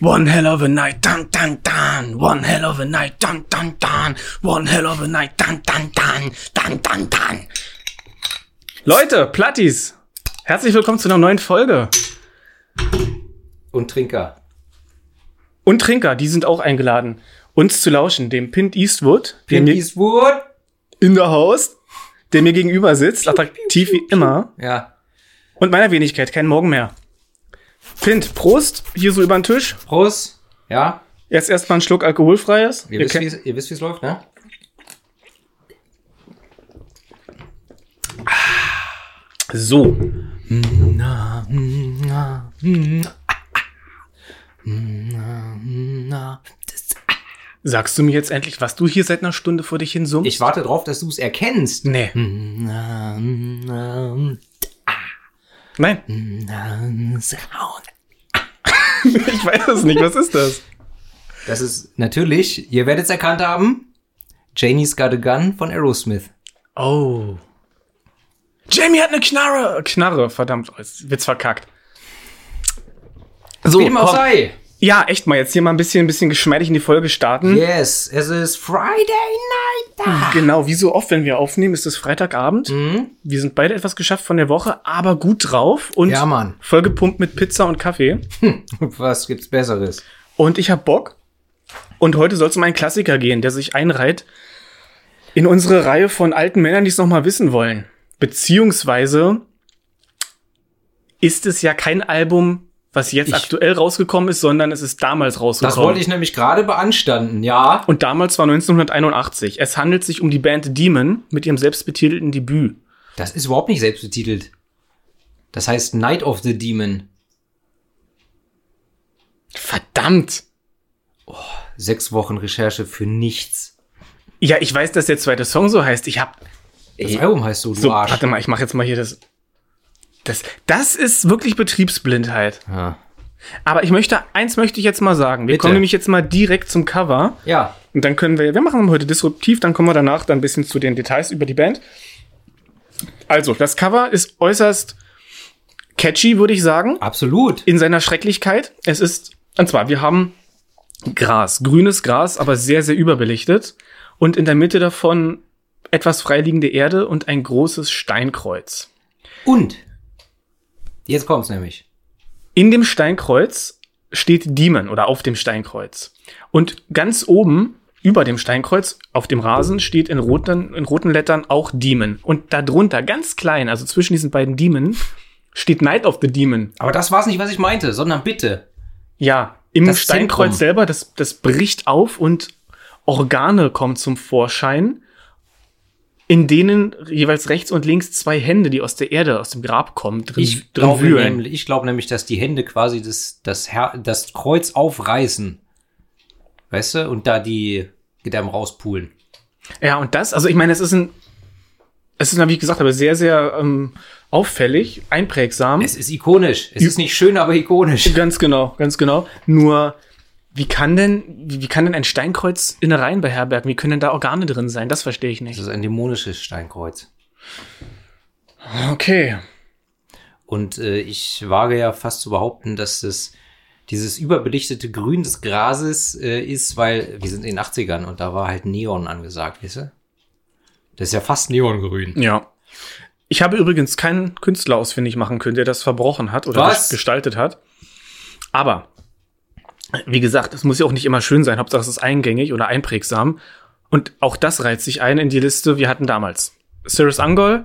One hell of a night, dun dun dun. One hell of a night, dun dun dun. One hell of a night, dun dun dun. Dun dun dun. Leute, Plattis, herzlich willkommen zu einer neuen Folge. Und Trinker. Und Trinker, die sind auch eingeladen, uns zu lauschen, dem Pint Eastwood, mir Eastwood. in der Haus, der mir gegenüber sitzt, attraktiv wie immer. Ja. Und meiner Wenigkeit, kein Morgen mehr. Pint, Prost, hier so über den Tisch. Prost. Ja. Jetzt erstmal einen Schluck alkoholfreies. Ihr, Ihr wisst, wie es läuft, ne? so. Sagst du mir jetzt endlich, was du hier seit einer Stunde vor dich hin summst? Ich warte drauf, dass du es erkennst. Nee. Nein. ich weiß es nicht. Was ist das? Das ist natürlich, ihr werdet es erkannt haben, Janie's Got a Gun von Aerosmith. Oh. Jamie hat eine Knarre. Knarre, verdammt. Jetzt wird's verkackt. So, Wie dem auch sei. Ja, echt mal. Jetzt hier mal ein bisschen, ein bisschen geschmeidig in die Folge starten. Yes, es ist Friday Night. Genau, wie so oft, wenn wir aufnehmen, ist es Freitagabend. Wir sind beide etwas geschafft von der Woche, aber gut drauf und Ja, Mann. vollgepumpt mit Pizza und Kaffee. Was gibt's Besseres? Und ich hab Bock. Und heute soll es um einen Klassiker gehen, der sich einreiht in unsere Reihe von alten Männern, die es noch mal wissen wollen. Beziehungsweise ist es ja kein Album, was jetzt Ich- aktuell rausgekommen ist, sondern es ist damals rausgekommen. Das wollte ich nämlich gerade beanstanden, ja. Und damals war 1981. Es handelt sich um die Band Demon mit ihrem selbstbetitelten Debüt. Das ist überhaupt nicht selbstbetitelt. Das heißt Night of the Demon. Verdammt! Sechs Wochen Recherche für nichts. Ja, ich weiß, dass der zweite Song so heißt. Ich hab Das Album heißt so, du so, Arsch. warte mal, ich mache jetzt mal hier das. Das, das ist wirklich Betriebsblindheit. Ja. Aber ich möchte, eins möchte ich jetzt mal sagen. Wir Bitte. kommen nämlich jetzt mal direkt zum Cover. ja, Und dann können wir, wir machen heute disruptiv, dann kommen wir danach dann ein bisschen zu den Details über die Band. Also, das Cover ist äußerst catchy, würde ich sagen, absolut. in seiner Schrecklichkeit. Es ist, und zwar, wir haben Gras, grünes Gras, aber sehr, sehr überbelichtet. Und in der Mitte davon etwas freiliegende Erde und ein großes Steinkreuz. Und jetzt kommt's nämlich. In dem Steinkreuz steht Demon oder auf dem Steinkreuz. Und ganz oben über dem Steinkreuz auf dem Rasen steht in roten, in roten Lettern auch Demon. Und darunter ganz klein, also zwischen diesen beiden Demon, steht Night of the Demon. Aber das war's nicht, was ich meinte, sondern bitte. Ja, im Das Steinkreuz Zentrum. selber, das, das bricht auf und Organe kommen zum Vorschein, in denen jeweils rechts und links zwei Hände, die aus der Erde, aus dem Grab kommen, drin, Ich drin glaube, wühlen. nämlich, ich glaube nämlich, dass die Hände quasi das, das, Her das Kreuz aufreißen. Weißt du? Und da die Gedärme rauspulen. Ja, und das, also ich meine, es ist ein, es ist, wie ich gesagt habe, sehr, sehr ähm, auffällig, einprägsam. Es ist ikonisch. Es ist nicht schön, aber ikonisch. ganz genau, ganz genau. Nur, wie kann denn, wie, kann denn ein Steinkreuz Innereien beherbergen? Wie können denn da Organe drin sein? Das verstehe ich Das nicht. ist ein dämonisches Steinkreuz. Okay. Und äh, ich wage ja fast zu behaupten, dass es dieses überbelichtete Grün des Grases äh, ist, weil wir sind in den 80ern und da war halt Neon angesagt, weißt du? Das ist ja fast Neongrün. Ja. Ich habe übrigens keinen Künstler ausfindig machen können, der das verbrochen hat oder Was? ges- gestaltet hat. Aber, wie gesagt, es muss ja auch nicht immer schön sein. Hauptsache es ist eingängig oder einprägsam. Und auch das reiht sich ein in die Liste, wir hatten damals. Cyrus Angol,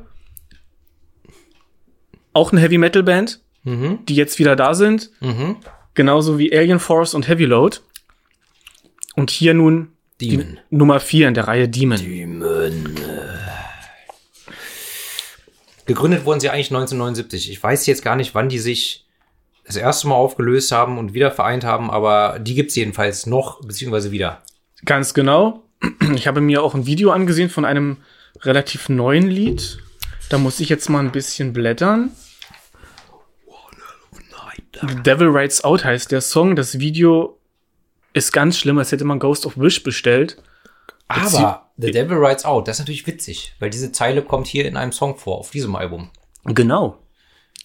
auch eine Heavy Metal Band, Mhm. die jetzt wieder da sind. Mhm. Genauso wie Alien Force und Heavy Load. Und hier nun Demon. die Nummer 4 in der Reihe Demon. Demon. Gegründet wurden sie eigentlich 1979. Ich weiß jetzt gar nicht, wann die sich das erste Mal aufgelöst haben und wieder vereint haben, aber die gibt's jedenfalls noch, beziehungsweise wieder. Ganz genau. Ich habe mir auch ein Video angesehen von einem relativ neuen Lied. Da muss ich jetzt mal ein bisschen blättern. The Devil Rides Out heißt der Song. Das Video ist ganz schlimm, als hätte man Ghost of Wish bestellt. Aber The Devil Rides Out, das ist natürlich witzig, weil diese Zeile kommt hier in einem Song vor, auf diesem Album. Genau.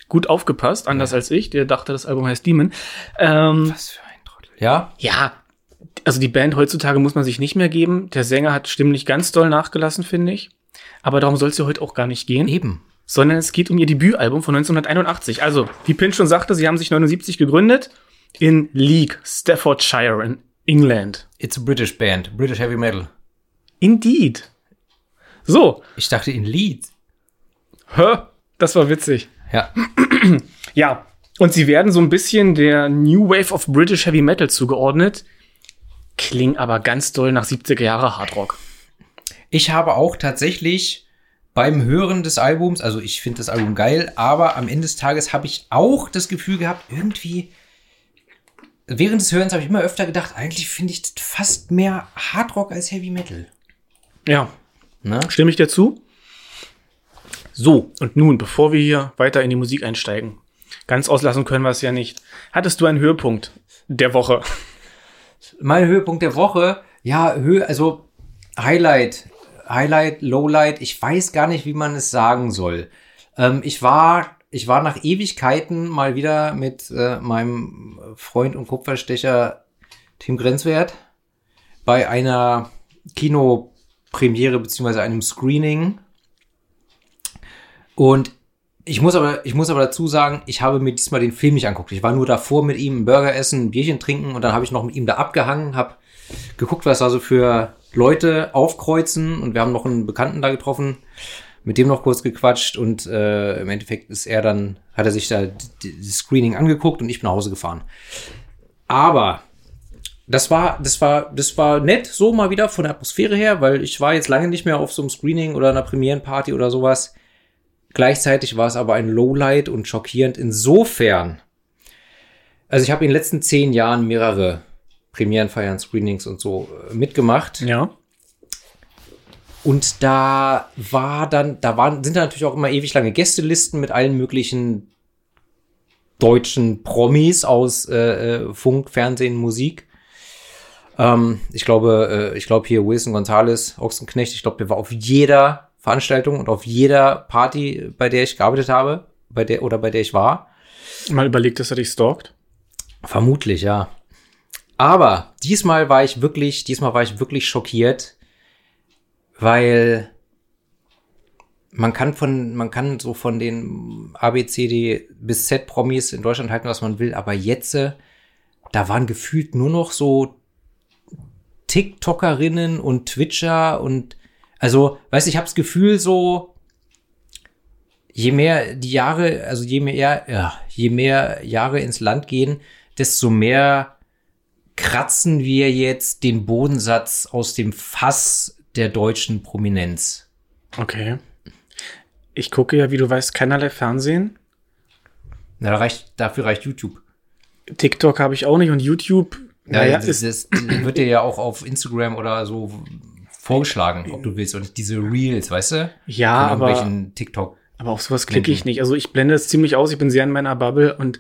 Gut aufgepasst, anders als ich, der dachte, das Album heißt Demon. Ähm, Was für ein Trottel. Ja? Ja, also die Band heutzutage muss man sich nicht mehr geben. Der Sänger hat stimmlich ganz doll nachgelassen, finde ich. Aber darum soll es ja heute auch gar nicht gehen. Eben. Sondern es geht um ihr Debütalbum von 1981. Also, wie Pin schon sagte, sie haben sich 79 gegründet in League, Staffordshire in England. It's a British band. British Heavy Metal. Indeed. So, Ich dachte in Leeds. hä? Das war witzig. Ja. Ja, und sie werden so ein bisschen der New Wave of British Heavy Metal zugeordnet. Klingen aber ganz doll nach 70er Jahre Hardrock. Ich habe auch tatsächlich beim Hören des Albums, also ich finde das Album geil, aber am Ende des Tages habe ich auch das Gefühl gehabt, irgendwie, während des Hörens habe ich immer öfter gedacht, eigentlich finde ich das fast mehr Hardrock als Heavy Metal. Ja, Ne? stimme ich dir zu? So, und nun, bevor wir hier weiter in die Musik einsteigen, ganz auslassen können wir es ja nicht. Hattest du einen Höhepunkt der Woche? Mein Höhepunkt der Woche, ja, Höhe, also Highlight, Highlight, Lowlight, ich weiß gar nicht, wie man es sagen soll. Ähm, ich war, ich war nach Ewigkeiten mal wieder mit äh, meinem Freund und Kupferstecher Tim Grenzwert bei einer Kinopremiere beziehungsweise einem Screening. Und ich muss aber, ich muss aber dazu sagen, ich habe mir diesmal den Film nicht anguckt. Ich war nur davor mit ihm Burger essen, ein Bierchen trinken und dann habe ich noch mit ihm da abgehangen, habe geguckt, was da so für Leute aufkreuzen und wir haben noch einen Bekannten da getroffen, mit dem noch kurz gequatscht und äh, im Endeffekt ist er dann, hat er sich da das Screening angeguckt und ich bin nach Hause gefahren. Aber das war, das war, das war nett, so mal wieder von der Atmosphäre her, weil ich war jetzt lange nicht mehr auf so einem Screening oder einer Premierenparty oder sowas. Gleichzeitig war es aber ein Lowlight und schockierend insofern. Also ich habe in den letzten zehn Jahren mehrere Premierenfeiern, Screenings und so äh, mitgemacht. Ja. Und da war dann, da waren, sind da natürlich auch immer ewig lange Gästelisten mit allen möglichen deutschen Promis aus äh, äh, Funk, Fernsehen, Musik. Ähm, ich glaube, äh, ich glaube hier Wilson Gonzalez, Ochsenknecht, ich glaube, der war auf jeder Veranstaltung und auf jeder Party, bei der ich gearbeitet habe, bei der oder bei der ich war. Mal überlegt, dass er dich stalkt. Vermutlich, ja. Aber diesmal war ich wirklich, diesmal war ich wirklich schockiert, weil man kann von, man kann so von den ABCD bis Z Promis in Deutschland halten, was man will, aber jetzt, äh, da waren gefühlt nur noch so TikTokerinnen und Twitcher und also, weißt du, ich habe das Gefühl so, je mehr die Jahre, also je mehr, ja, je mehr Jahre ins Land gehen, desto mehr kratzen wir jetzt den Bodensatz aus dem Fass der deutschen Prominenz. Okay. Ich gucke ja, wie du weißt, keinerlei Fernsehen. Na, da reicht, dafür reicht YouTube. TikTok habe ich auch nicht und YouTube. Ja, naja, das, das wird dir ja auch auf Instagram oder so vorgeschlagen, ob du willst. Und diese Reels, weißt du? ja, Von aber, TikTok. aber auf sowas klicke ich nicht. Also ich blende es ziemlich aus. Ich bin sehr in meiner Bubble und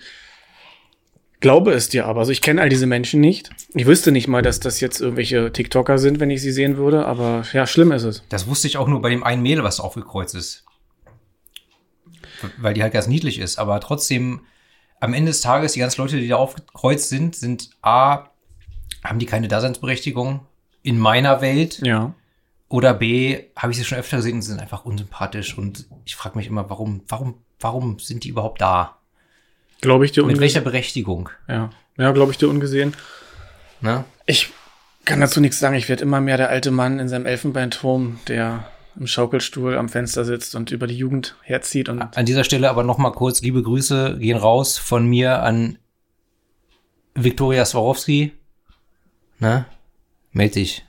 glaube es dir aber. Also ich kenne all diese Menschen nicht. Ich wüsste nicht mal, dass das jetzt irgendwelche TikToker sind, wenn ich sie sehen würde. Aber ja, schlimm ist es. Das wusste ich auch nur bei dem einen Mädel, was aufgekreuzt ist. Weil die halt ganz niedlich ist. Aber trotzdem, am Ende des Tages, die ganzen Leute, die da aufgekreuzt sind, sind A, haben die keine Daseinsberechtigung in meiner Welt. Ja. Oder B, habe ich sie schon öfter gesehen und sind einfach unsympathisch. Und ich frage mich immer, warum, warum, warum sind die überhaupt da? Glaube ich dir Mit ungesehen. welcher Berechtigung? Ja, ja glaube ich dir ungesehen. Ne? Ich kann dazu nichts sagen. Ich werde immer mehr der alte Mann in seinem Elfenbeinturm, der im Schaukelstuhl am Fenster sitzt und über die Jugend herzieht. Und An dieser Stelle aber noch mal kurz liebe Grüße gehen raus von mir an Viktoria Swarovski. Ne? Meld dich,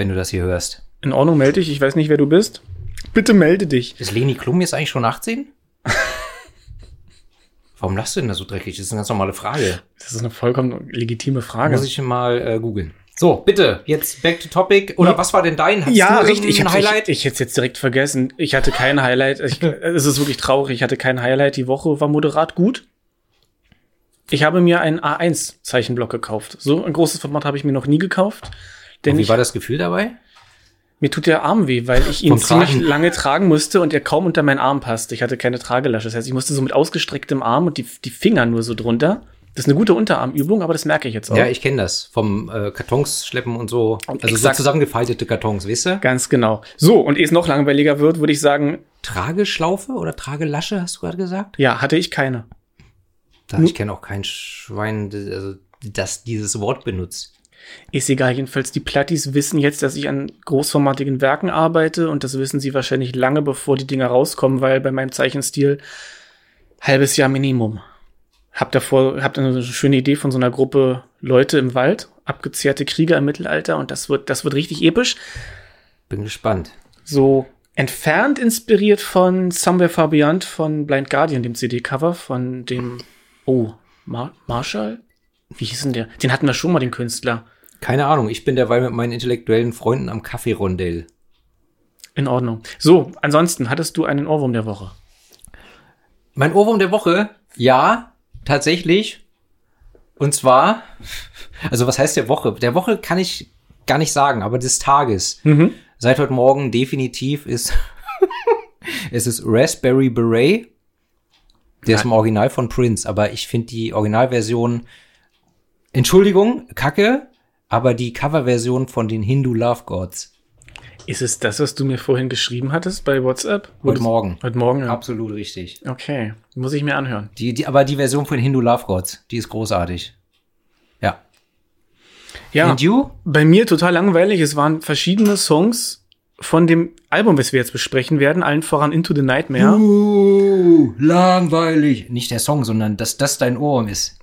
wenn du das hier hörst. in Ordnung, melde dich. Ich weiß nicht, wer du bist. Bitte melde dich. Ist Leni Klum jetzt eigentlich schon 18? Warum lachst du denn da so dreckig? Das ist eine ganz normale Frage. Das ist eine vollkommen legitime Frage. Muss ich mal äh, googeln. So, bitte, jetzt back to topic. Oder was war denn dein? Hast ja, du richtig. Ich, ein hab's- Highlight? Ich, ich hätte es jetzt direkt vergessen. Ich hatte kein Highlight. Ich, es ist wirklich traurig. Ich hatte kein Highlight. Die Woche war moderat gut. Ich habe mir einen A1-Zeichenblock gekauft. So ein großes Format habe ich mir noch nie gekauft. Denn Und wie war das Gefühl dabei? mir tut der Arm weh, weil ich ihn ziemlich lange tragen musste und er kaum unter meinen Arm passte. Ich hatte keine Tragelasche. Das heißt, ich musste so mit ausgestrecktem Arm und die, die Finger nur so drunter. Das ist eine gute Unterarmübung, aber das merke ich jetzt auch. Ja, ich kenne das. Vom äh, Kartons schleppen und so. Also Exakt. so zusammengefaltete Kartons, weißt du? Ganz genau. So, und ehe es noch langweiliger wird, würde ich sagen, Trageschlaufe oder Tragelasche, hast du gerade gesagt? ja, hatte ich keine. Da, ich kenne auch kein Schwein, also, das dieses Wort benutzt. Ist egal, jedenfalls die Plattis wissen jetzt, dass ich an großformatigen Werken arbeite und das wissen sie wahrscheinlich lange bevor die Dinger rauskommen, weil bei meinem Zeichenstil halbes Jahr Minimum. Hab davor, hab eine schöne Idee von so einer Gruppe Leute im Wald, abgezehrte Krieger im Mittelalter und das wird, das wird richtig episch. Bin gespannt. So entfernt inspiriert von Somewhere Far Beyond von Blind Guardian, dem CD-Cover von dem, oh, Mar Marshall? Wie hieß denn der? Den hatten wir schon mal, den Künstler. Keine Ahnung, ich bin derweil mit meinen intellektuellen Freunden am Kaffeerondell. In Ordnung. So, ansonsten, hattest du einen Ohrwurm der Woche? Mein Ohrwurm der Woche, ja, tatsächlich. Und zwar, also was heißt der Woche? Der Woche kann ich gar nicht sagen, aber des Tages. Mhm. Seit heute Morgen definitiv ist, es ist Raspberry Beret. Der ist Ja. im Original von Prince, aber ich finde die Originalversion, Entschuldigung, kacke, aber die Coverversion von den Hindu Love Gods. Ist es das, was du mir vorhin geschrieben hattest bei WhatsApp? Heute Morgen. Heute Morgen, ja. Absolut richtig. Okay, muss ich mir anhören. Die, die, aber die Version von Hindu Love Gods, die ist großartig. Ja. Ja, And you? bei mir total langweilig. Es waren verschiedene Songs von dem Album, das wir jetzt besprechen werden, allen voran Into the Nightmare. Uh, langweilig. Nicht der Song, sondern dass das dein Ohrwurm ist.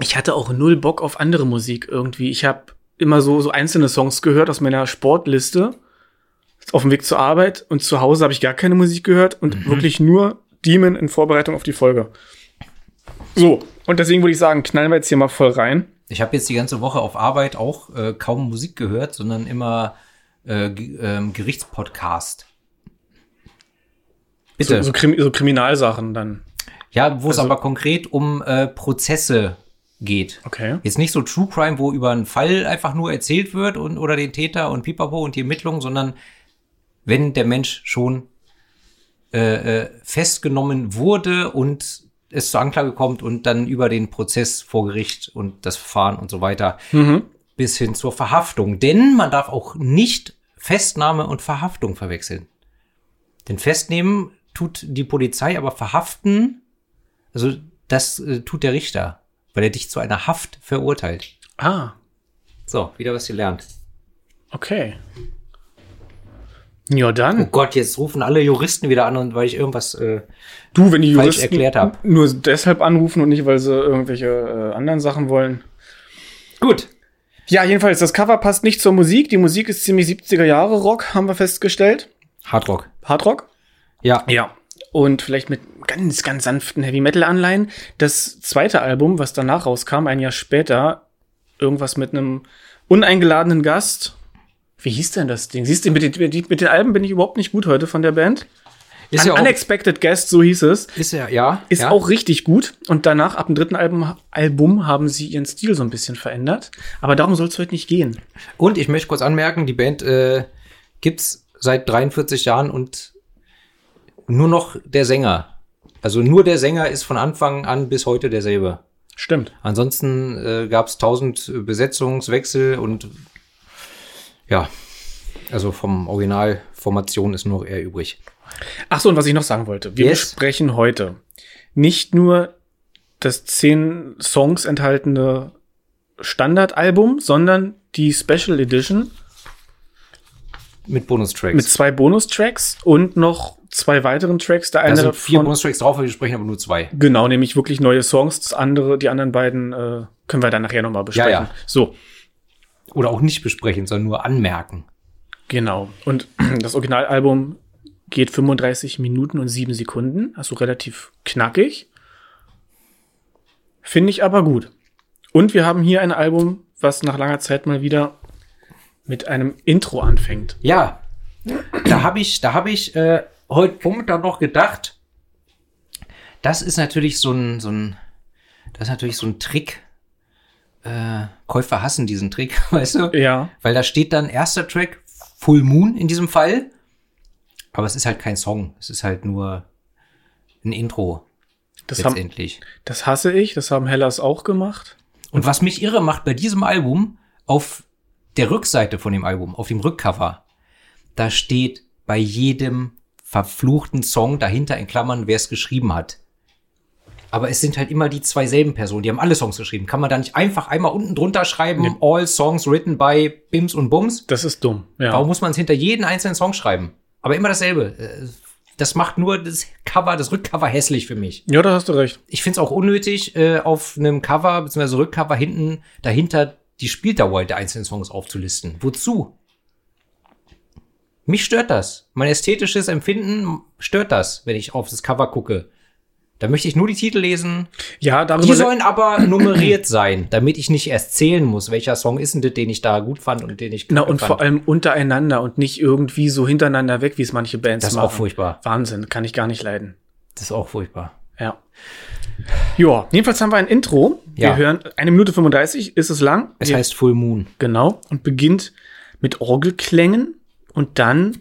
Ich hatte auch null Bock auf andere Musik irgendwie. Ich habe immer so, so einzelne Songs gehört aus meiner Sportliste auf dem Weg zur Arbeit und zu Hause habe ich gar keine Musik gehört und wirklich nur Demon in Vorbereitung auf die Folge. So, und deswegen würde ich sagen, knallen wir jetzt hier mal voll rein. Ich habe jetzt die ganze Woche auf Arbeit auch äh, kaum Musik gehört, sondern immer äh, ähm, Gerichtspodcast. Bitte. So, so, Krim so Kriminalsachen dann. ja, wo es also- aber konkret um äh, Prozesse geht. Okay. Jetzt nicht so True Crime, wo über einen Fall einfach nur erzählt wird und oder den Täter und Pipapo und die Ermittlungen, sondern wenn der Mensch schon äh, äh, festgenommen wurde und es zur Anklage kommt und dann über den Prozess vor Gericht und das Verfahren und so weiter bis hin zur Verhaftung. Denn man darf auch nicht Festnahme und Verhaftung verwechseln. Denn festnehmen tut die Polizei, aber verhaften, also das äh, tut der Richter, weil er dich zu einer Haft verurteilt. Ah, So, wieder was gelernt. okay. Ja, dann. Oh Gott, jetzt rufen alle Juristen wieder an und weil ich irgendwas. Äh, Du, wenn die falsch Juristen erklärt hab. nur deshalb anrufen und nicht, weil sie irgendwelche äh, anderen Sachen wollen. gut. Ja, jedenfalls, das Cover passt nicht zur Musik. Die Musik ist ziemlich 70er Jahre Rock, haben wir festgestellt. Hardrock. Hardrock. Ja. Ja. Und vielleicht mit ganz, ganz sanften Heavy Metal Anleihen. Das zweite Album, was danach rauskam, ein Jahr später, irgendwas mit einem uneingeladenen Gast. Wie hieß denn das Ding? Siehst du, mit den, mit den- Alben bin ich überhaupt nicht gut heute von der Band. Ist Un ja auch. Unexpected Guest, so hieß es. Ist ja, ja. Ist ja. auch richtig gut. Und danach, ab dem dritten Album, Album, haben sie ihren Stil so ein bisschen verändert. Aber darum soll es heute nicht gehen. Und ich möchte kurz anmerken, die Band äh, gibt's seit 43 Jahren und nur noch der Sänger. Also nur der Sänger ist von Anfang an bis heute derselbe. Stimmt. Ansonsten äh, gab es tausend Besetzungswechsel und ja, also vom Originalformation ist nur noch er übrig. Ach so, und was ich noch sagen wollte. Wir Yes. besprechen heute nicht nur das zehn Songs enthaltene Standardalbum, sondern die Special Edition Mit Bonustracks. mit zwei Bonustracks und noch zwei weiteren Tracks. Der da eine sind vier Bonustracks drauf, wir sprechen aber nur zwei. genau, nämlich wirklich neue Songs. Das andere, die anderen beiden äh, können wir dann nachher nochmal besprechen. Ja, ja. So, Oder auch nicht besprechen, sondern nur anmerken. Genau. Und das Originalalbum geht 35 Minuten und 7 Sekunden, also relativ knackig. Finde ich aber gut. Und wir haben hier ein Album, was nach langer Zeit mal wieder mit einem Intro anfängt. Ja, da habe ich, da habe ich äh, heute Vormittag noch gedacht, das ist natürlich so ein, so ein, das ist natürlich so ein Trick. Äh, Käufer hassen diesen Trick, weißt du? Ja. Weil da steht dann erster Track, Full Moon in diesem Fall. Aber es ist halt kein Song. Es ist halt nur ein Intro. Das, haben, letztendlich. das hasse ich, das haben Hellas auch gemacht. Und was mich irre macht bei diesem Album, auf der Rückseite von dem Album, auf dem Rückcover, da steht bei jedem verfluchten Song dahinter in Klammern, wer es geschrieben hat. Aber es sind halt immer die zwei selben Personen, die haben alle Songs geschrieben. Kann man da nicht einfach einmal unten drunter schreiben, all songs written by Bims und Bums? Das ist dumm. Ja. Warum muss man es hinter jeden einzelnen Song schreiben? Aber immer dasselbe. Äh, Das macht nur das Cover, das Rückcover hässlich für mich. ja, da hast du recht. Ich finde es auch unnötig, äh, auf einem Cover bzw. Rückcover hinten dahinter die Spieldauer der einzelnen Songs aufzulisten. Wozu? Mich stört das. Mein ästhetisches Empfinden stört das, wenn ich auf das Cover gucke. Da möchte ich nur die Titel lesen. Ja, darüber. Die sollen aber nummeriert sein, damit ich nicht erst zählen muss, welcher Song ist denn das, den ich da gut fand und den ich Na, und fand. vor allem untereinander und nicht irgendwie so hintereinander weg, wie es manche Bands Das ist machen. auch furchtbar. Wahnsinn, kann ich gar nicht leiden. Das ist auch furchtbar. Ja. Ja, jedenfalls haben wir ein Intro. Wir Ja. hören eine Minute 35, ist es lang. Es Wir- heißt Full Moon. Genau. Und beginnt mit Orgelklängen und dann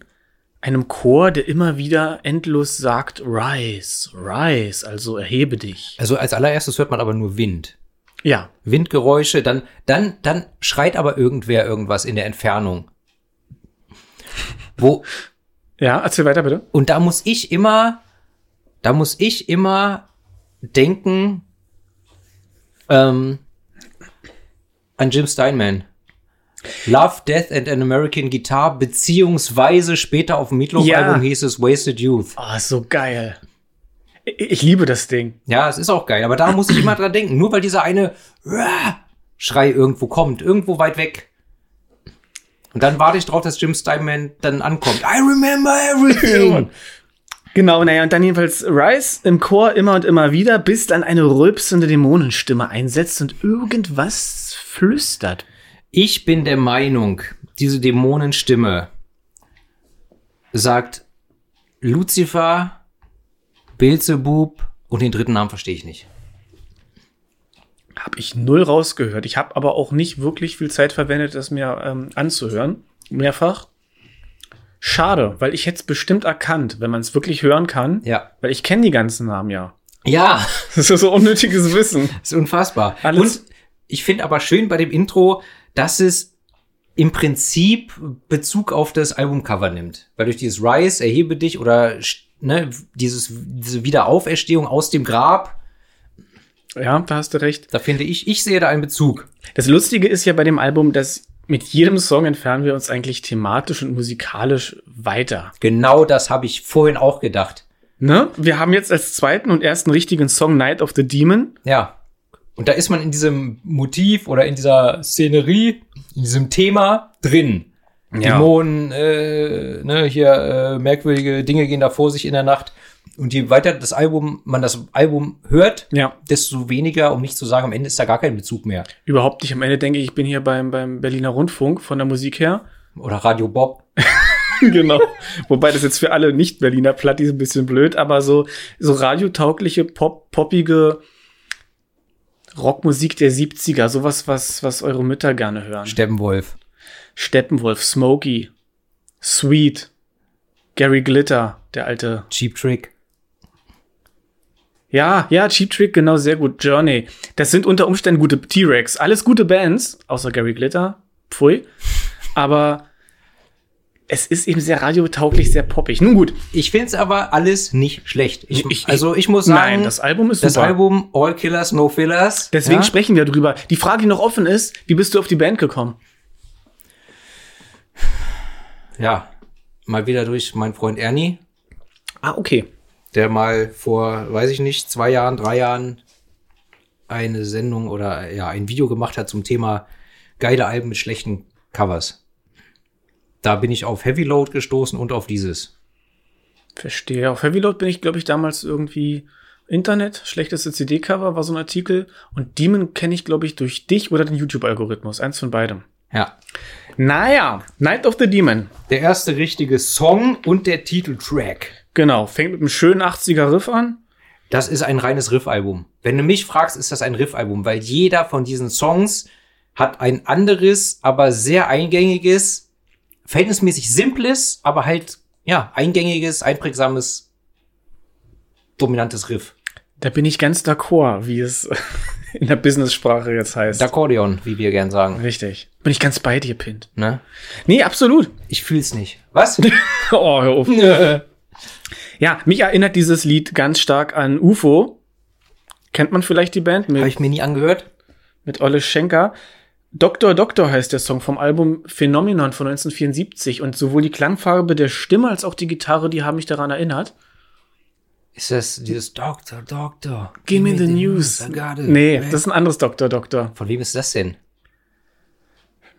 einem Chor, der immer wieder endlos sagt, rise, rise, also erhebe dich. Also als allererstes hört man aber nur Wind. Ja, Windgeräusche, dann, dann, dann schreit aber irgendwer irgendwas in der Entfernung. Wo, ja, erzähl weiter bitte. und da muss ich immer, da muss ich immer denken, ähm, an Jim Steinman. Love, Death and an American Guitar, beziehungsweise später auf dem Meatloaf-Album Ja. hieß es Wasted Youth. Oh, so geil. Ich, ich liebe das Ding. Ja, es ist auch geil, aber da muss ich immer dran denken. Nur weil dieser eine Schrei irgendwo kommt, irgendwo weit weg. Und dann warte ich drauf, dass Jim Steinman dann ankommt. I remember everything. Genau, naja, und dann jedenfalls Rise im Chor immer und immer wieder, bis dann eine rülpsende Dämonenstimme einsetzt und irgendwas flüstert. Ich bin der Meinung, diese Dämonenstimme sagt Lucifer, Beelzebub und den dritten Namen verstehe ich nicht. Hab ich null rausgehört. Ich habe aber auch nicht wirklich viel Zeit verwendet, das mir ähm, anzuhören. Mehrfach. Schade, weil ich hätte es bestimmt erkannt, wenn man es wirklich hören kann. Ja. Weil ich kenne die ganzen Namen ja. Ja, Das ist so unnötiges Wissen. ist unfassbar. Alles- Und ich finde aber schön bei dem Intro, dass es im Prinzip Bezug auf das Albumcover nimmt. Weil durch dieses Rise, erhebe dich oder ne, dieses, diese Wiederauferstehung aus dem Grab, Ja, da hast du recht. da finde ich, ich sehe da einen Bezug. Das Lustige ist ja bei dem Album, dass mit jedem Song entfernen wir uns eigentlich thematisch und musikalisch weiter. Genau das habe ich vorhin auch gedacht. Ne? Wir haben jetzt als zweiten und ersten richtigen Song Night of the Demon. Ja. Und da ist man in diesem Motiv oder in dieser Szenerie, in diesem Thema drin. Ja. Dämonen, äh, ne, hier äh, merkwürdige Dinge gehen da vor sich in der Nacht. Und je weiter das Album, man das Album hört, Ja, desto weniger, um nicht zu sagen, am Ende ist da gar kein Bezug mehr. überhaupt nicht. Am Ende denke ich, ich bin hier beim, beim Berliner Rundfunk von der Musik her. Oder Radio Bob. genau. Wobei das jetzt für alle Nicht-Berliner Plattis ein bisschen blöd, aber so, so radiotaugliche, pop, poppige Rockmusik der 70er, sowas, was, was eure Mütter gerne hören. Steppenwolf. Steppenwolf, Smokey, Sweet, Gary Glitter, der alte. Cheap Trick. Ja, ja, Cheap Trick, genau, sehr gut. Journey. Das sind unter Umständen gute T-Rex. Alles gute Bands, außer Gary Glitter. Pfui. Aber es ist eben sehr radiotauglich, sehr poppig. Nun gut. Ich finde es aber alles nicht schlecht. Ich, Ich- also ich muss sagen, Nein, das Album ist das super. Album All Killers, No Fillers. Deswegen ja? sprechen wir drüber. Die Frage, die noch offen ist, wie bist du auf die Band gekommen? Ja, mal wieder durch meinen Freund Ernie, Ah, okay. der mal vor, weiß ich nicht, zwei Jahren, drei Jahren eine Sendung oder ja, ein Video gemacht hat zum Thema geile Alben mit schlechten Covers. Da bin ich auf Heavy Load gestoßen und auf dieses. Verstehe. Auf Heavy Load bin ich, glaube ich, damals irgendwie Internet, schlechteste CD-Cover war so ein Artikel. Und Demon kenne ich, glaube ich, durch dich oder den YouTube-Algorithmus. Eins von beidem. Ja. Naja, Night of the Demon. Der erste richtige Song und der Titeltrack. Genau, fängt mit einem schönen 80er-Riff an. Das ist ein reines Riff-Album. Wenn du mich fragst, ist das ein Riff-Album, weil jeder von diesen Songs hat ein anderes, aber sehr eingängiges, verhältnismäßig simples, aber halt, ja, eingängiges, einprägsames, dominantes Riff. Da bin ich ganz d'accord, wie es in der Business-Sprache jetzt heißt. D'accordion, wie wir gern sagen. Richtig. Bin ich ganz bei dir, Pint. Ne? Nee, absolut. Ich fühl's nicht. Was? oh, hör auf. Ja, mich erinnert dieses Lied ganz stark an UFO. Kennt man vielleicht die Band Habe ich mir nie angehört. mit Olle Schenker? Doktor Doktor heißt der Song vom Album Phenomenon von 1974 und sowohl die Klangfarbe der Stimme als auch die Gitarre, die haben mich daran erinnert. Ist das dieses Doctor, Doctor? Give me the news. It. Nee, das ist ein anderes Doktor Doktor. Von wem ist das denn?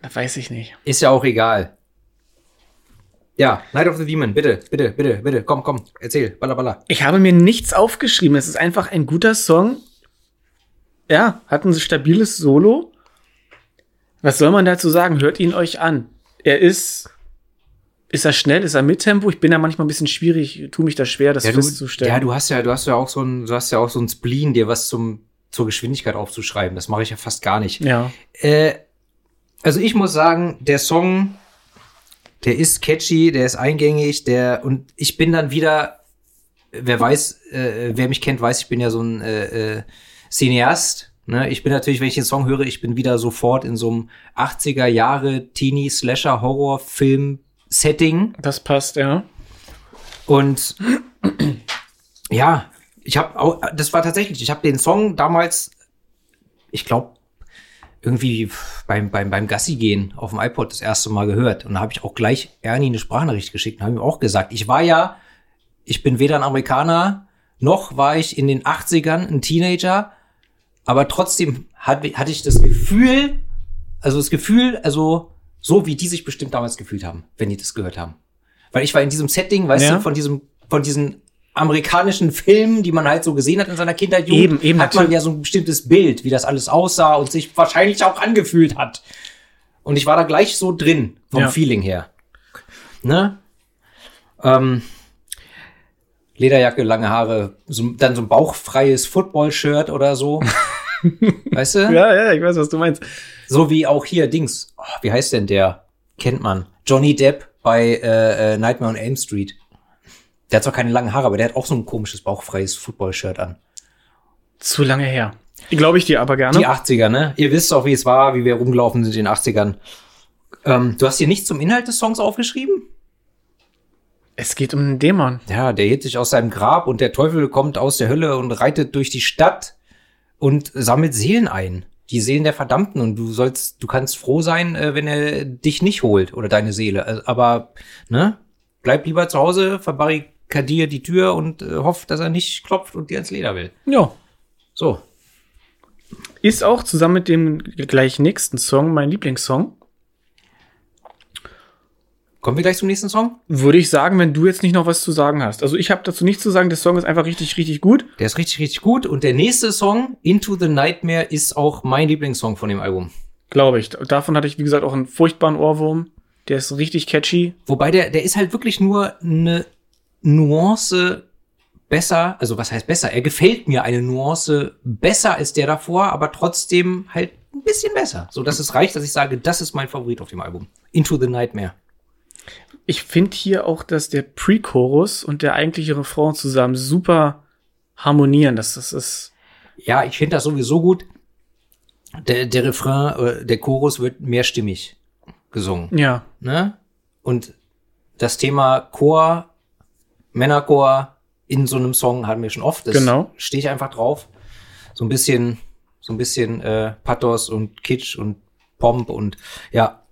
Das weiß ich nicht. Ist ja auch egal. Ja, Night of the Demon, bitte, bitte, bitte, bitte, komm, komm, erzähl, baller, baller. Ich habe mir nichts aufgeschrieben. Es ist einfach ein guter Song. Ja, hat ein stabiles Solo. Was soll man dazu sagen? Hört ihn euch an. Er ist. Ist er schnell? Ist er mit Tempo? Ich bin da manchmal ein bisschen schwierig, tu mich da schwer, das Ja du, festzustellen. ja, du hast ja, du hast ja auch so ein, du hast ja auch so ein Spleen, dir was zum, zur Geschwindigkeit aufzuschreiben. Das mache ich ja fast gar nicht. ja. Äh, also ich muss sagen, der Song, der ist catchy, der ist eingängig, der und ich bin dann wieder, wer weiß, äh, wer mich kennt, weiß, ich bin ja so ein äh, äh, Cineast. Ne? Ich bin natürlich, wenn ich den Song höre, ich bin wieder sofort in so einem 80er Jahre Teenie Slasher Horror Film Setting. Das passt, ja. Und ja, ich habe auch, das war tatsächlich, ich habe den Song damals, ich glaube, irgendwie beim, beim, beim Gassi gehen auf dem iPod das erste Mal gehört. Und da habe ich auch gleich Ernie eine Sprachnachricht geschickt und habe ihm auch gesagt, ich war ja, ich bin weder ein Amerikaner, noch war ich in den 80ern ein Teenager, aber trotzdem hat, hatte ich das Gefühl, also das Gefühl, also so wie die sich bestimmt damals gefühlt haben, wenn die das gehört haben. Weil ich war in diesem Setting, weißt Ja. du, von diesem, von diesen amerikanischen Filmen, die man halt so gesehen hat in seiner Kindheit, Jugend, Eben, eben, hat man ja so ein bestimmtes Bild, wie das alles aussah und sich wahrscheinlich auch angefühlt hat. Und ich war da gleich so drin, vom Ja. Feeling her. Ne? Ähm, Lederjacke, lange Haare, so, dann so ein bauchfreies Football-Shirt oder so. weißt du? Ja, ja, ich weiß, was du meinst. So wie auch hier Dings. Oh, wie heißt denn der? Kennt man. Johnny Depp bei äh, äh, Nightmare on Elm Street. Der hat zwar keine langen Haare, aber der hat auch so ein komisches bauchfreies Football-Shirt an. Zu lange her. Glaube ich dir aber gerne. Die 80er, ne? Ihr wisst auch, wie es war, wie wir rumgelaufen sind in den 80ern. Ähm, du hast hier nichts zum Inhalt des Songs aufgeschrieben? Es geht um einen Dämon. Ja, der hebt sich aus seinem Grab und der Teufel kommt aus der Hölle und reitet durch die Stadt und sammelt Seelen ein. Die Seelen der Verdammten und du sollst, du kannst froh sein, äh, wenn er dich nicht holt oder deine Seele. Also, Aber, ne? Bleib lieber zu Hause, verbarrikadier die Tür und äh, hoff, dass er nicht klopft und dir ins Leder will. Ja. So. Ist auch zusammen mit dem gleich nächsten Song mein Lieblingssong. Kommen wir gleich zum nächsten Song? Würde ich sagen, wenn du jetzt nicht noch was zu sagen hast. Also ich habe dazu nichts zu sagen, der Song ist einfach richtig, richtig gut. Der ist richtig, richtig gut. Und der nächste Song, Into the Nightmare, ist auch mein Lieblingssong von dem Album. Glaube ich. Davon hatte ich, wie gesagt, auch einen furchtbaren Ohrwurm. Der ist richtig catchy. Wobei der, der ist halt wirklich nur eine Nuance besser, also was heißt besser? Er gefällt mir eine Nuance besser als der davor, aber trotzdem halt ein bisschen besser. So dass es reicht, dass ich sage, das ist mein Favorit auf dem Album. Into the Nightmare. Ich finde hier auch, dass der Pre-Chorus und der eigentliche Refrain zusammen super harmonieren. Das, das ist, Ja, ich finde das sowieso gut. Der, der Refrain, äh, der Chorus wird mehrstimmig gesungen. ja, ne? Und das Thema Chor, Männerchor in so einem Song hatten wir schon oft. Das Genau. Stehe ich einfach drauf. So ein bisschen, so ein bisschen äh, Pathos und Kitsch und Pomp und ja,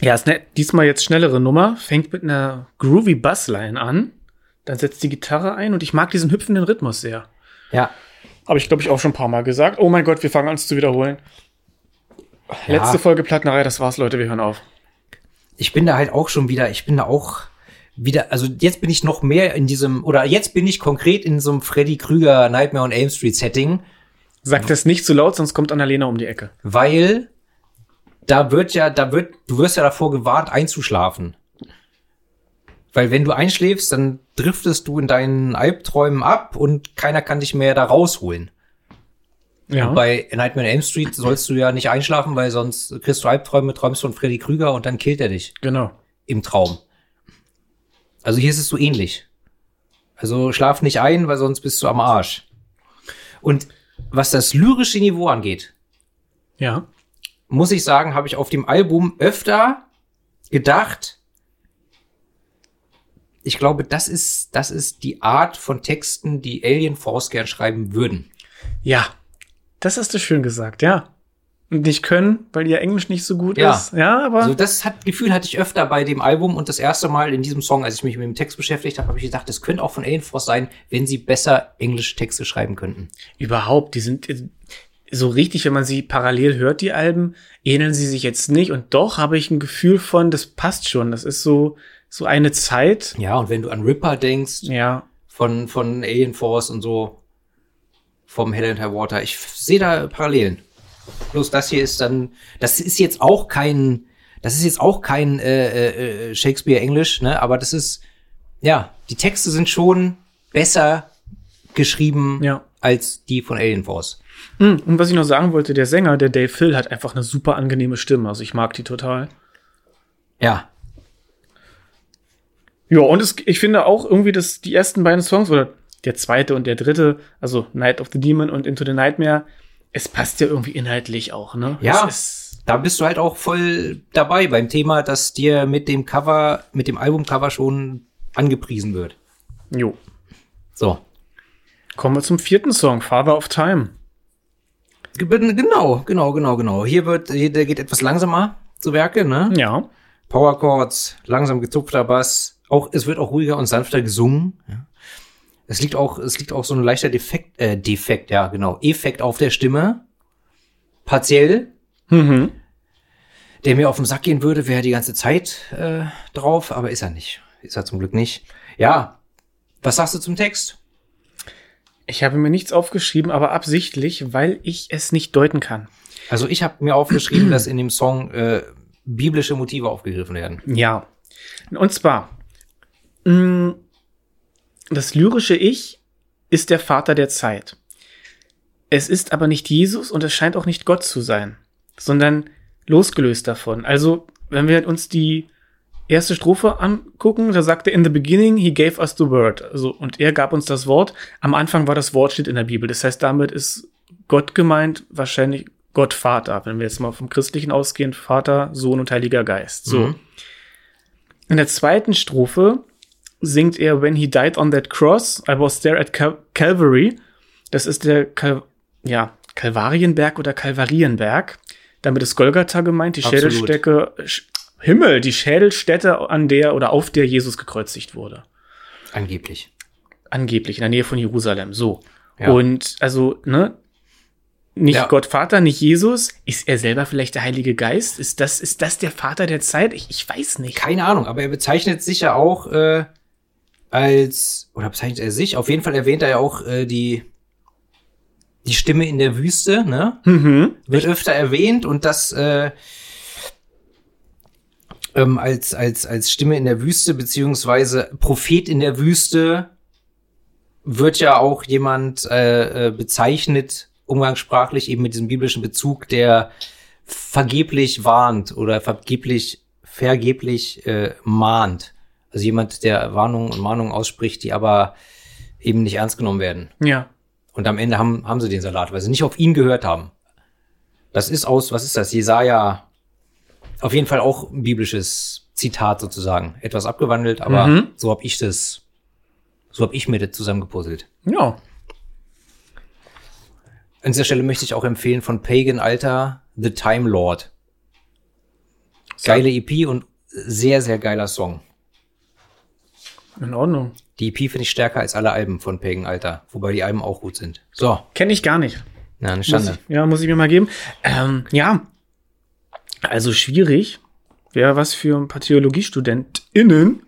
Ja, ist ne, diesmal jetzt schnellere Nummer. Fängt mit einer groovy Bassline an. Dann setzt die Gitarre ein und ich mag diesen hüpfenden Rhythmus sehr. ja, Habe ich, glaube ich, auch schon ein paar Mal gesagt. Oh mein Gott, wir fangen an, es zu wiederholen. Ja. Letzte Folge Plattenerei, das war's, Leute, wir hören auf. ich bin da halt auch schon wieder, ich bin da auch wieder, also jetzt bin ich noch mehr in diesem, oder jetzt bin ich konkret in so einem Freddy Krüger Nightmare on Elm Street Setting, Sag das nicht zu laut, sonst kommt Annalena um die Ecke. weil da wird ja, da wird, du wirst ja davor gewarnt, einzuschlafen. Weil wenn du einschläfst, dann driftest du in deinen Albträumen ab und keiner kann dich mehr da rausholen. Ja. Und bei Nightmare on Elm Street sollst du ja nicht einschlafen, weil sonst kriegst du Albträume, träumst von Freddy Krüger und dann killt er dich genau. im Traum. Also hier ist es so ähnlich. Also schlaf nicht ein, weil sonst bist du am Arsch. Und was das lyrische Niveau angeht, Ja. Muss ich sagen, habe ich auf dem Album öfter gedacht, ich glaube, das ist, das ist die Art von Texten, die Alien Force gern schreiben würden. Ja. Das hast du schön gesagt, ja. Und nicht können, weil ihr Englisch nicht so gut Ja. ist. Ja, aber. Also das hat, Gefühl hatte ich öfter bei dem Album und das erste Mal in diesem Song, als ich mich mit dem Text beschäftigt habe, habe ich gedacht, das könnte auch von Alien Force sein, wenn sie besser englische Texte schreiben könnten. Überhaupt, die sind so richtig, wenn man sie parallel hört, die Alben, ähneln sie sich jetzt nicht. Und doch habe ich ein Gefühl von, das passt schon. Das ist so, so eine Zeit. Ja, und wenn du an Ripper denkst, Ja, von, von Alien Force und so, vom Hell and High Water, ich sehe da Parallelen. Bloß das hier ist dann, das ist jetzt auch kein, das ist jetzt auch kein äh, äh, Shakespeare-Englisch, ne? Aber das ist, ja, die Texte sind schon besser geschrieben ja. Als die von Alien Force. Hm, Und was ich noch sagen wollte, der Sänger, der Dave Phil, hat einfach eine super angenehme Stimme. Also ich mag die total. Ja, Ja, und es, ich finde auch irgendwie, dass die ersten beiden Songs oder der zweite und der dritte, also Night of the Demon und Into the Nightmare, es passt ja irgendwie inhaltlich auch, ne? Ja. Da bist du halt auch voll dabei beim Thema, das dir mit dem Cover, mit dem Albumcover schon angepriesen wird. jo. So. Kommen wir zum vierten Song, Father of Time. Genau, genau, genau, genau. Hier wird, hier, der geht etwas langsamer zu Werke, ne? Ja. Power Chords, langsam gezupfter Bass. Auch, es wird auch ruhiger und sanfter gesungen. Ja. Es liegt auch, es liegt auch so ein leichter Defekt, äh, Defekt, ja, genau, Effekt auf der Stimme. Partiell, Mhm. der mir auf den Sack gehen würde, wäre die ganze Zeit äh, drauf, aber ist er nicht. Ist er zum Glück nicht. Ja, was sagst du zum Text? Ich habe mir nichts aufgeschrieben, aber absichtlich, weil ich es nicht deuten kann. Also ich habe mir aufgeschrieben, dass in dem Song äh, biblische Motive aufgegriffen werden. Ja. Und zwar, mh, das lyrische Ich ist der Vater der Zeit. Es ist aber nicht Jesus und es scheint auch nicht Gott zu sein, sondern losgelöst davon. Also, wenn wir uns die erste Strophe angucken, da sagt er, in the beginning he gave us the word. Also, und er gab uns das Wort. Am Anfang war das Wort steht in der Bibel. Das heißt, damit ist Gott gemeint, wahrscheinlich Gott Vater. Wenn wir jetzt mal vom Christlichen ausgehen, Vater, Sohn und Heiliger Geist. So. Mhm. In der zweiten Strophe singt er, when he died on that cross, I was there at Cal Calvary. Das ist der Kal ja, Kalvarienberg oder Kalvarienberg. Damit ist Golgatha gemeint, die Absolut. Schädelstätte, Sch Himmel, die Schädelstätte, an der oder auf der Jesus gekreuzigt wurde. Angeblich. Angeblich, in der Nähe von Jerusalem. So. Ja. Und also, ne? Nicht Ja. Gott Vater, nicht Jesus. Ist er selber vielleicht der Heilige Geist? Ist das, ist das der Vater der Zeit? Ich, ich weiß nicht. Keine Ahnung, aber er bezeichnet sich ja auch äh, als, oder bezeichnet er sich? Auf jeden Fall erwähnt er ja auch äh, die, die Stimme in der Wüste, ne? Mhm. Wird öfter erwähnt und das äh, ähm, als, als, als Stimme in der Wüste, beziehungsweise Prophet in der Wüste, wird ja auch jemand äh, äh, bezeichnet, umgangssprachlich eben mit diesem biblischen Bezug, der vergeblich warnt oder vergeblich, vergeblich äh, mahnt. Also jemand, der Warnungen und Mahnungen ausspricht, die aber eben nicht ernst genommen werden. Ja. Und am Ende haben, haben sie den Salat, weil sie nicht auf ihn gehört haben. Das ist aus, was ist das? Jesaja, auf jeden Fall auch ein biblisches Zitat sozusagen. Etwas abgewandelt, aber Mhm. so habe ich das, so habe ich mir das zusammengepuzzelt. Ja. An dieser Stelle möchte ich auch empfehlen von Pagan Alter, The Time Lord. Geile EP und sehr, sehr geiler Song. In Ordnung. Die EP finde ich stärker als alle Alben von Pagan Alter, wobei die Alben auch gut sind. So, Kenne ich gar nicht. na, eine Muss Schande. ich, ja, muss ich mir mal geben. Ähm, ja. Also schwierig. Wäre was für ein paar TheologiestudentInnen.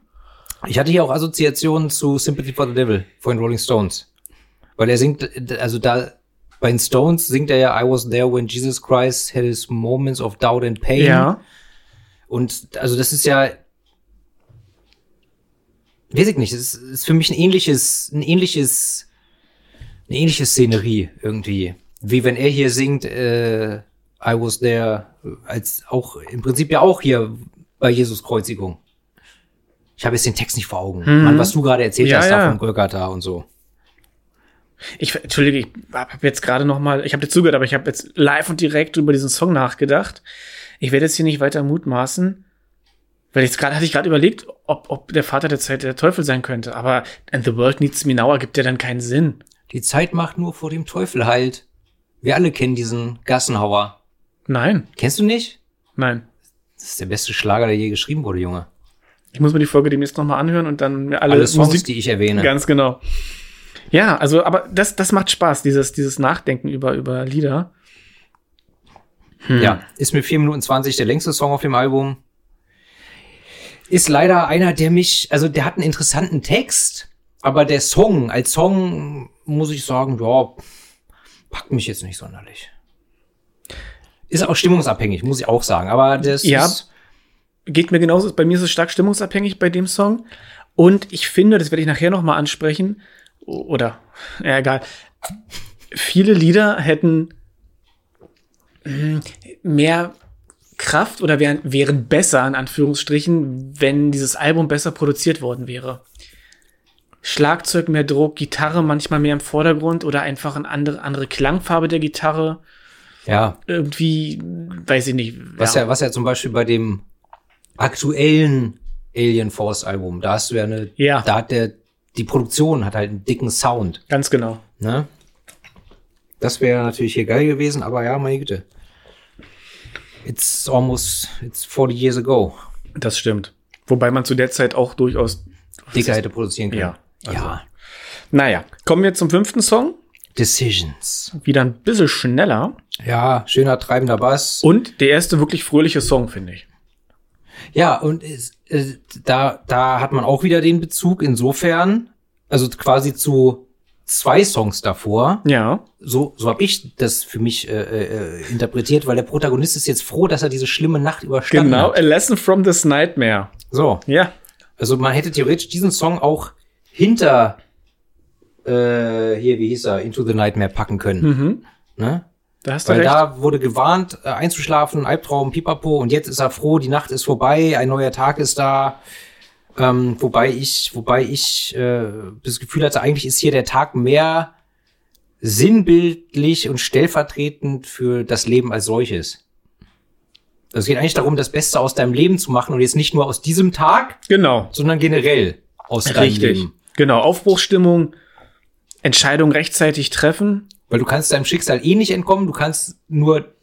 Ich hatte hier auch Assoziationen zu Sympathy for the Devil von den Rolling Stones. Weil er singt, also da bei den Stones singt er ja I was there when Jesus Christ had his moments of doubt and pain. Ja. Und also das ist ja, weiß ich nicht, ist, ist für mich ein ähnliches, ein ähnliches, eine ähnliche Szenerie irgendwie. Wie wenn er hier singt, äh, I was there, als auch im Prinzip ja auch hier bei Jesus Kreuzigung. Ich habe jetzt den Text nicht vor Augen. Mhm. Mann, was du gerade erzählt Ja, hast ja. da von Golgatha und so. Ich, entschuldige, ich habe jetzt gerade noch mal, ich habe dir zugehört, aber ich habe jetzt live und direkt über diesen Song nachgedacht. Ich werde jetzt hier nicht weiter mutmaßen, weil jetzt gerade hatte ich gerade überlegt, ob, ob der Vater der Zeit der Teufel sein könnte. Aber And the World Needs Me Now ergibt ja dann keinen Sinn. Die Zeit macht nur vor dem Teufel halt. Wir alle kennen diesen Gassenhauer. Nein, Kennst du nicht? nein. Das ist der beste Schlager, der je geschrieben wurde, Junge. Ich muss mir die Folge demnächst noch mal anhören und dann mir alle, Alle Songs, Musik die ich erwähne. Ganz genau. Ja, also, aber das, das macht Spaß, dieses, dieses Nachdenken über, über Lieder. Ja, ist mit 4 Minuten 20 der längste Song auf dem Album. Ist leider einer, der mich, also der hat einen interessanten Text, aber der Song, als Song, muss ich sagen, ja, packt mich jetzt nicht sonderlich. Ist auch stimmungsabhängig, muss ich auch sagen, aber das Ja. ist, Geht mir genauso, bei mir ist es stark stimmungsabhängig bei dem Song. Und ich finde, das werde ich nachher noch mal ansprechen, oder, ja, egal. Viele Lieder hätten mm, mehr Kraft oder wären, wären besser, in Anführungsstrichen, wenn dieses Album besser produziert worden wäre. Schlagzeug mehr Druck, Gitarre manchmal mehr im Vordergrund oder einfach eine andere, andere Klangfarbe der Gitarre. Ja, Irgendwie, weiß ich nicht. was ja, was ja zum Beispiel bei dem aktuellen Alien Force Album, da hast du ja eine, Ja. da hat der, die Produktion hat halt einen dicken Sound. Ganz genau. Ne? Das wäre natürlich hier geil gewesen, aber ja, meine Güte. It's almost, it's 40 years ago. Das stimmt. Wobei man zu der Zeit auch durchaus. Dicker hätte produzieren können. Ja, also- ja. Naja, kommen wir zum fünften Song. Decisions. Wieder ein bisschen schneller. Ja, schöner treibender Bass. Und der erste wirklich fröhliche Song, finde ich. Ja, und es, äh, da, da hat man auch wieder den Bezug insofern, also quasi zu zwei Songs davor. Ja. So, so habe ich das für mich äh, äh, interpretiert, weil der Protagonist ist jetzt froh, dass er diese schlimme Nacht überstanden Genau. hat. A Lesson from this Nightmare. So, Ja. Also man hätte theoretisch diesen Song auch hinter äh, hier, wie hieß er, Into the Nightmare packen können. Mhm. Ne? Da hast du Weil recht. da wurde gewarnt, äh, einzuschlafen, Albtraum, Pipapo, und jetzt ist er froh, die Nacht ist vorbei, ein neuer Tag ist da. Ähm, wobei ich, wobei ich äh, das Gefühl hatte, eigentlich ist hier der Tag mehr sinnbildlich und stellvertretend für das Leben als solches. Es geht eigentlich darum, das Beste aus deinem Leben zu machen und jetzt nicht nur aus diesem Tag, genau. sondern generell aus deinem Richtig. Leben. Genau. Aufbruchsstimmung, Entscheidung rechtzeitig treffen. Weil du kannst deinem Schicksal eh nicht entkommen, du kannst nur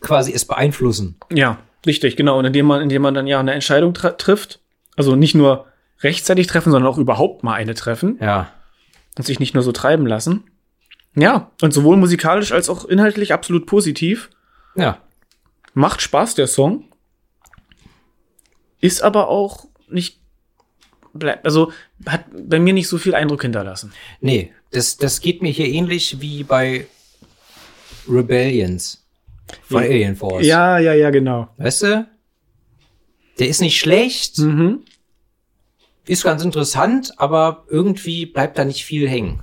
quasi es beeinflussen. Ja, richtig, genau. Und indem man, indem man dann ja eine Entscheidung trifft, also nicht nur rechtzeitig treffen, sondern auch überhaupt mal eine treffen Ja. und sich nicht nur so treiben lassen. Ja, und sowohl musikalisch als auch inhaltlich absolut positiv. Ja. Macht Spaß, der Song. Ist aber auch nicht, bleibt, also hat bei mir nicht so viel Eindruck hinterlassen. Nee, das, das geht mir hier ähnlich wie bei Rebellions von Ja. Alien Force. Ja, ja, ja, genau. Weißt du? Der ist nicht schlecht, Mhm. ist ganz interessant, aber irgendwie bleibt da nicht viel hängen.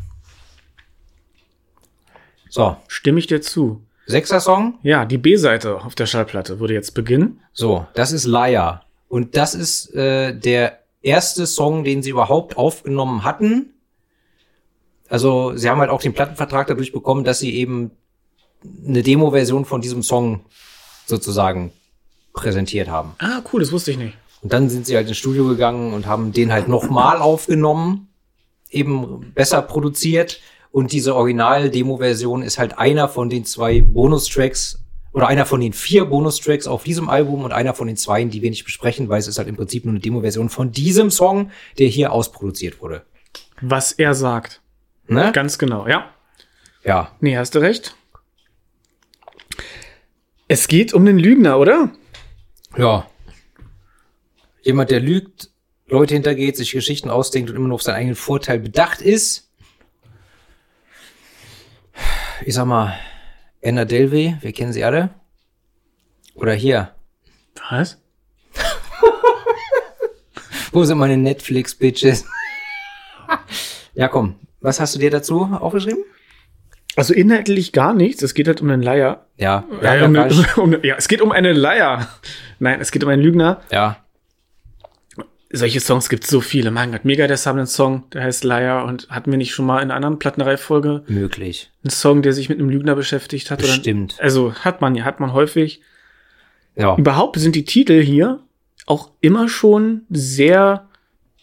So, Stimme ich dir zu. sechster Song. Ja, die B-Seite auf der Schallplatte würde jetzt beginnen. So, das ist Liar. Und das ist äh, der erste Song, den sie überhaupt aufgenommen hatten. Also, sie haben halt auch den Plattenvertrag dadurch bekommen, dass sie eben eine Demo-Version von diesem Song sozusagen präsentiert haben. Ah, cool, das wusste ich nicht. Und dann sind sie halt ins Studio gegangen und haben den halt nochmal aufgenommen, eben besser produziert. Und diese Original-Demo-Version ist halt einer von den zwei Bonustracks oder einer von den vier Bonustracks auf diesem Album und einer von den zweien, die wir nicht besprechen, weil es ist halt im Prinzip nur eine Demo-Version von diesem Song, der hier ausproduziert wurde. Was er sagt. Ne? Ganz genau, ja. Ja. Nee, hast du recht. Es geht um den Lügner, oder? Ja. Jemand, der lügt, Leute hintergeht, sich Geschichten ausdenkt und immer nur auf seinen eigenen Vorteil bedacht ist. Ich sag mal, Anna Delvey, wir kennen sie alle. Oder hier. Was? Wo sind meine Netflix-Bitches? ja, komm. Was hast du dir dazu aufgeschrieben? Also inhaltlich gar nichts. Es geht halt um einen Leier. Ja, Ja, ja, um, ja, um, ja, es geht um einen Leier. Nein, es geht um einen Lügner. ja. solche Songs gibt es so viele. Mein Gott, Megadeth haben einen Song, der heißt Liar und hatten wir nicht schon mal in einer anderen Plattenreifolge Möglich. einen Song, der sich mit einem Lügner beschäftigt hat? Bestimmt. Oder, also hat man ja, hat man häufig. Ja. Überhaupt sind die Titel hier auch immer schon sehr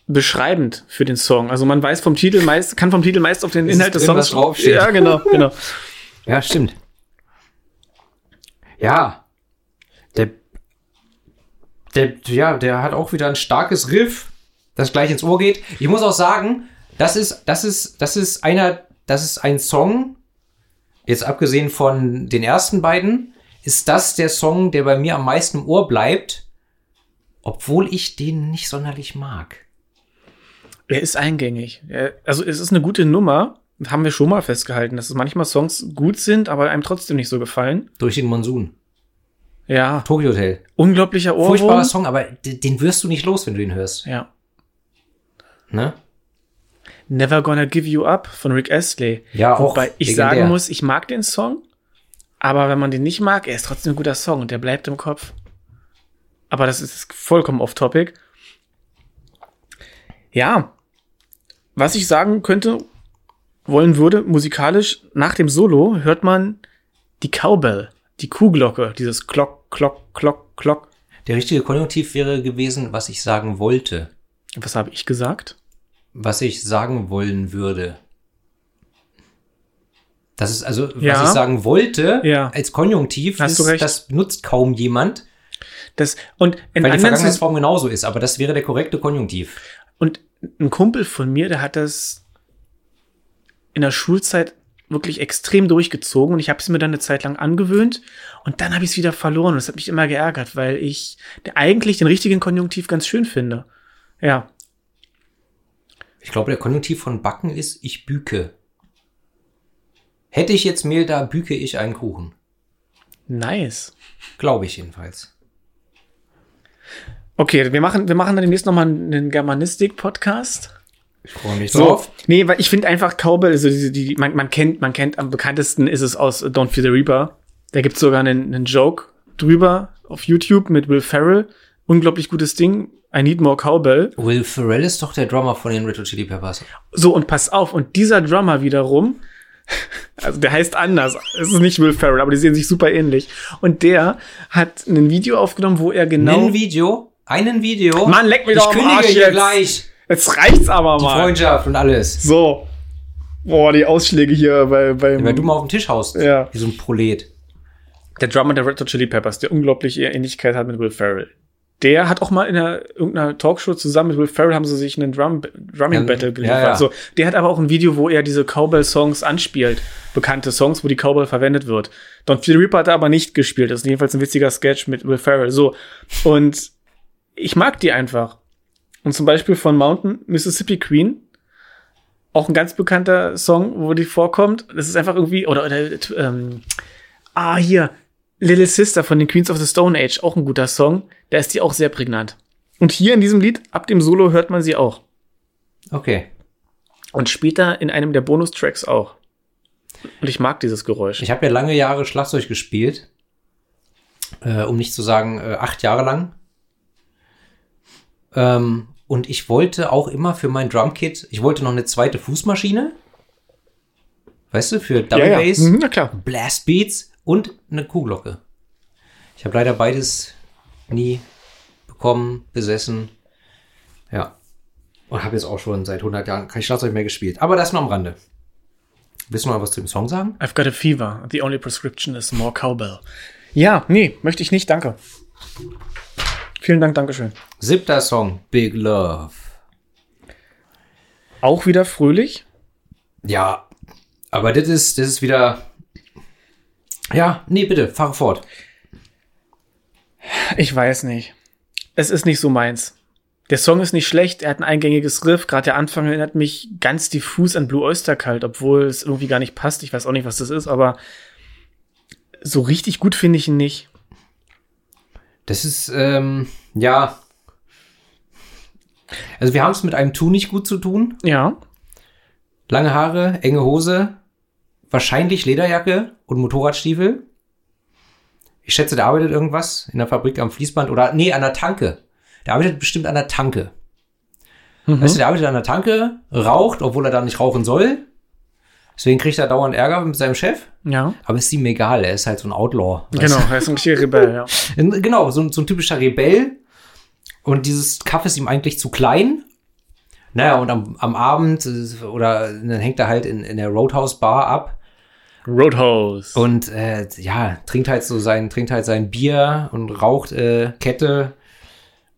beschreibend für den Song. Also man weiß vom Titel meist, kann vom Titel meist auf den Inhalt des Songs was draufsteht. Ja, genau, genau. Ja, stimmt. Ja. Der, der, ja, der hat auch wieder ein starkes Riff, das gleich ins Ohr geht. Ich muss auch sagen, das ist, das ist, das ist einer, das ist ein Song, jetzt abgesehen von den ersten beiden, ist das der Song, der bei mir am meisten im Ohr bleibt, obwohl ich den nicht sonderlich mag. Er ist eingängig. Er, also es ist eine gute Nummer. Haben wir schon mal festgehalten, dass es manchmal Songs gut sind, aber einem trotzdem nicht so gefallen. Durch den Monsun. Ja, Tokyo Hotel. unglaublicher Furchtbarer Ohrwurm. Song, aber den wirst du nicht los, wenn du ihn hörst. Ja. Ne? Never Gonna Give You Up von Rick Astley. Ja, auch Wobei ich legendär. sagen muss, ich mag den Song, aber wenn man den nicht mag, er ist trotzdem ein guter Song und der bleibt im Kopf. Aber das ist vollkommen off-topic. Ja, was ich sagen könnte, wollen würde, musikalisch, nach dem Solo hört man die Cowbell, die Kuhglocke, dieses Klock, Klock, Klock, Klock. Der richtige Konjunktiv wäre gewesen, was ich sagen wollte. Was habe ich gesagt? Was ich sagen wollen würde. Das ist also, Ja. was ich sagen wollte, Ja. als Konjunktiv, Hast ist, du recht. das benutzt kaum jemand, Das, und in weil die Vergangenheitsform genauso ist, aber das wäre der korrekte Konjunktiv. Und ein Kumpel von mir, der hat das in der Schulzeit wirklich extrem durchgezogen und ich habe es mir dann eine Zeit lang angewöhnt und dann habe ich es wieder verloren und das hat mich immer geärgert, weil ich eigentlich den richtigen Konjunktiv ganz schön finde. Ja, Ich glaube, der Konjunktiv von backen ist, ich büke. Hätte ich jetzt Mehl da, büke ich einen Kuchen. nice. Glaube ich jedenfalls. Okay, wir machen, wir machen dann demnächst nochmal einen Germanistik-Podcast. Ich freue mich So, drauf. nee, weil ich finde einfach Cowbell, also diese, die, man, man kennt, man kennt, am bekanntesten ist es aus Don't Fear the Reaper. Da gibt's sogar einen, einen Joke drüber auf YouTube mit Will Ferrell. Unglaublich gutes Ding. I need more Cowbell. Will Ferrell ist doch der Drummer von den Red Hot Chili Peppers. So, und pass auf, und dieser Drummer wiederum, also der heißt anders, es ist nicht Will Ferrell, aber die sehen sich super ähnlich. Und der hat ein Video aufgenommen, wo er genau. Ein Video, einen Video. Mann, leck mich ich doch am kündige Arsch hier jetzt. gleich. Jetzt reicht's aber Die mal. Freundschaft und alles. So. Boah, die Ausschläge hier bei, bei Weil du mal auf den Tisch haust. Ja. Wie so ein Prolet. der Drummer der Red Hot Chili Peppers, der unglaubliche Ähnlichkeit hat mit Will Ferrell. Der hat auch mal in einer, irgendeiner Talkshow zusammen mit Will Ferrell haben sie sich einen Drum, Drumming Ja, Battle geliefert. ja, ja. So, der hat aber auch ein Video, wo er diese Cowbell-Songs anspielt. Bekannte Songs, wo die Cowbell verwendet wird. Don the Reaper hat er aber nicht gespielt. Das ist jedenfalls ein witziger Sketch mit Will Ferrell. So. Und ich mag die einfach. Und zum Beispiel von Mountain Mississippi Queen. Auch ein ganz bekannter Song, wo die vorkommt. Das ist einfach irgendwie, oder, oder ähm, ah, hier, Little Sister von den Queens of the Stone Age, auch ein guter Song. Da ist die auch sehr prägnant. Und hier in diesem Lied, ab dem Solo, hört man sie auch. Okay. Und später in einem der Bonustracks auch. Und ich mag dieses Geräusch. Ich habe ja lange Jahre Schlagzeug gespielt. Äh, um nicht zu sagen, äh, acht Jahre lang. Ähm, und ich wollte auch immer für mein Drumkit, ich wollte noch eine zweite Fußmaschine. Weißt du, für Double Bass, Mhm, na klar. Blast Beats und eine Kuhglocke. Ich habe leider beides nie bekommen, besessen. Ja. Und habe jetzt auch schon seit 100 Jahren kein Schlagzeug mehr gespielt. Aber das nur am Rande. Willst du noch was zu dem Song sagen? I've got a fever. The only prescription is more cowbell. Ja, nee, möchte ich nicht, danke. Vielen Dank, Dankeschön. Siebter Song, Big Love. Auch wieder fröhlich. Ja, aber das ist, das ist wieder. Ja, nee, bitte, fahre fort. Ich weiß nicht. Es ist nicht so meins. Der Song ist nicht schlecht, er hat ein eingängiges Riff. Gerade der Anfang erinnert mich ganz diffus an Blue Oyster Cult, obwohl es irgendwie gar nicht passt. Ich weiß auch nicht, was das ist, aber so richtig gut finde ich ihn nicht. Das ist, ähm, ja. Also wir haben es mit einem Tu nicht gut zu tun. Ja, Lange Haare, enge Hose, wahrscheinlich Lederjacke und Motorradstiefel. Ich schätze, der arbeitet irgendwas in der Fabrik am Fließband oder, nee, an der Tanke. Der arbeitet bestimmt an der Tanke. Weißt du, der arbeitet an der Tanke, raucht, obwohl er da nicht rauchen soll. Deswegen kriegt er dauernd Ärger mit seinem Chef. Ja. Aber ist ihm egal, er ist halt so ein Outlaw. Genau, er ist ein richtiger Rebell, ja. Genau, so, ein- so ein typischer Rebell. Und dieses Kaff ist ihm eigentlich zu klein. Naja, und am, am Abend äh, oder dann hängt er halt in, in der Roadhouse Bar ab Roadhouse. und äh, ja, trinkt halt so sein, trinkt halt sein Bier und raucht äh, Kette.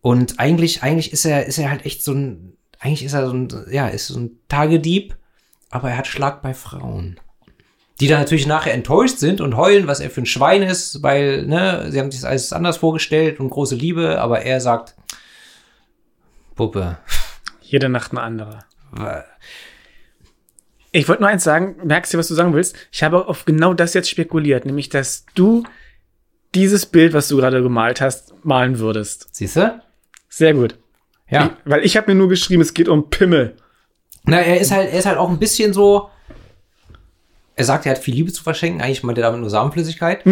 Und eigentlich, eigentlich ist er, ist er halt echt so ein, eigentlich ist er so ein, ja, ist so ein Tagedieb, aber er hat Schlag bei Frauen. Die dann natürlich nachher enttäuscht sind und heulen, was er für ein Schwein ist, weil, ne, sie haben sich das alles anders vorgestellt und große Liebe, aber er sagt, Puppe, Jede Nacht eine andere. Ich wollte nur eins sagen, merkst du, was du sagen willst? Ich habe auf genau das jetzt spekuliert, nämlich, dass du dieses Bild, was du gerade gemalt hast, malen würdest. siehst du? Sehr gut. Ja. Ich, weil ich habe mir nur geschrieben, es geht um Pimmel. Na, er ist halt, er ist halt auch ein bisschen so. Er sagt, er hat viel Liebe zu verschenken. Eigentlich meint er damit nur Samenflüssigkeit.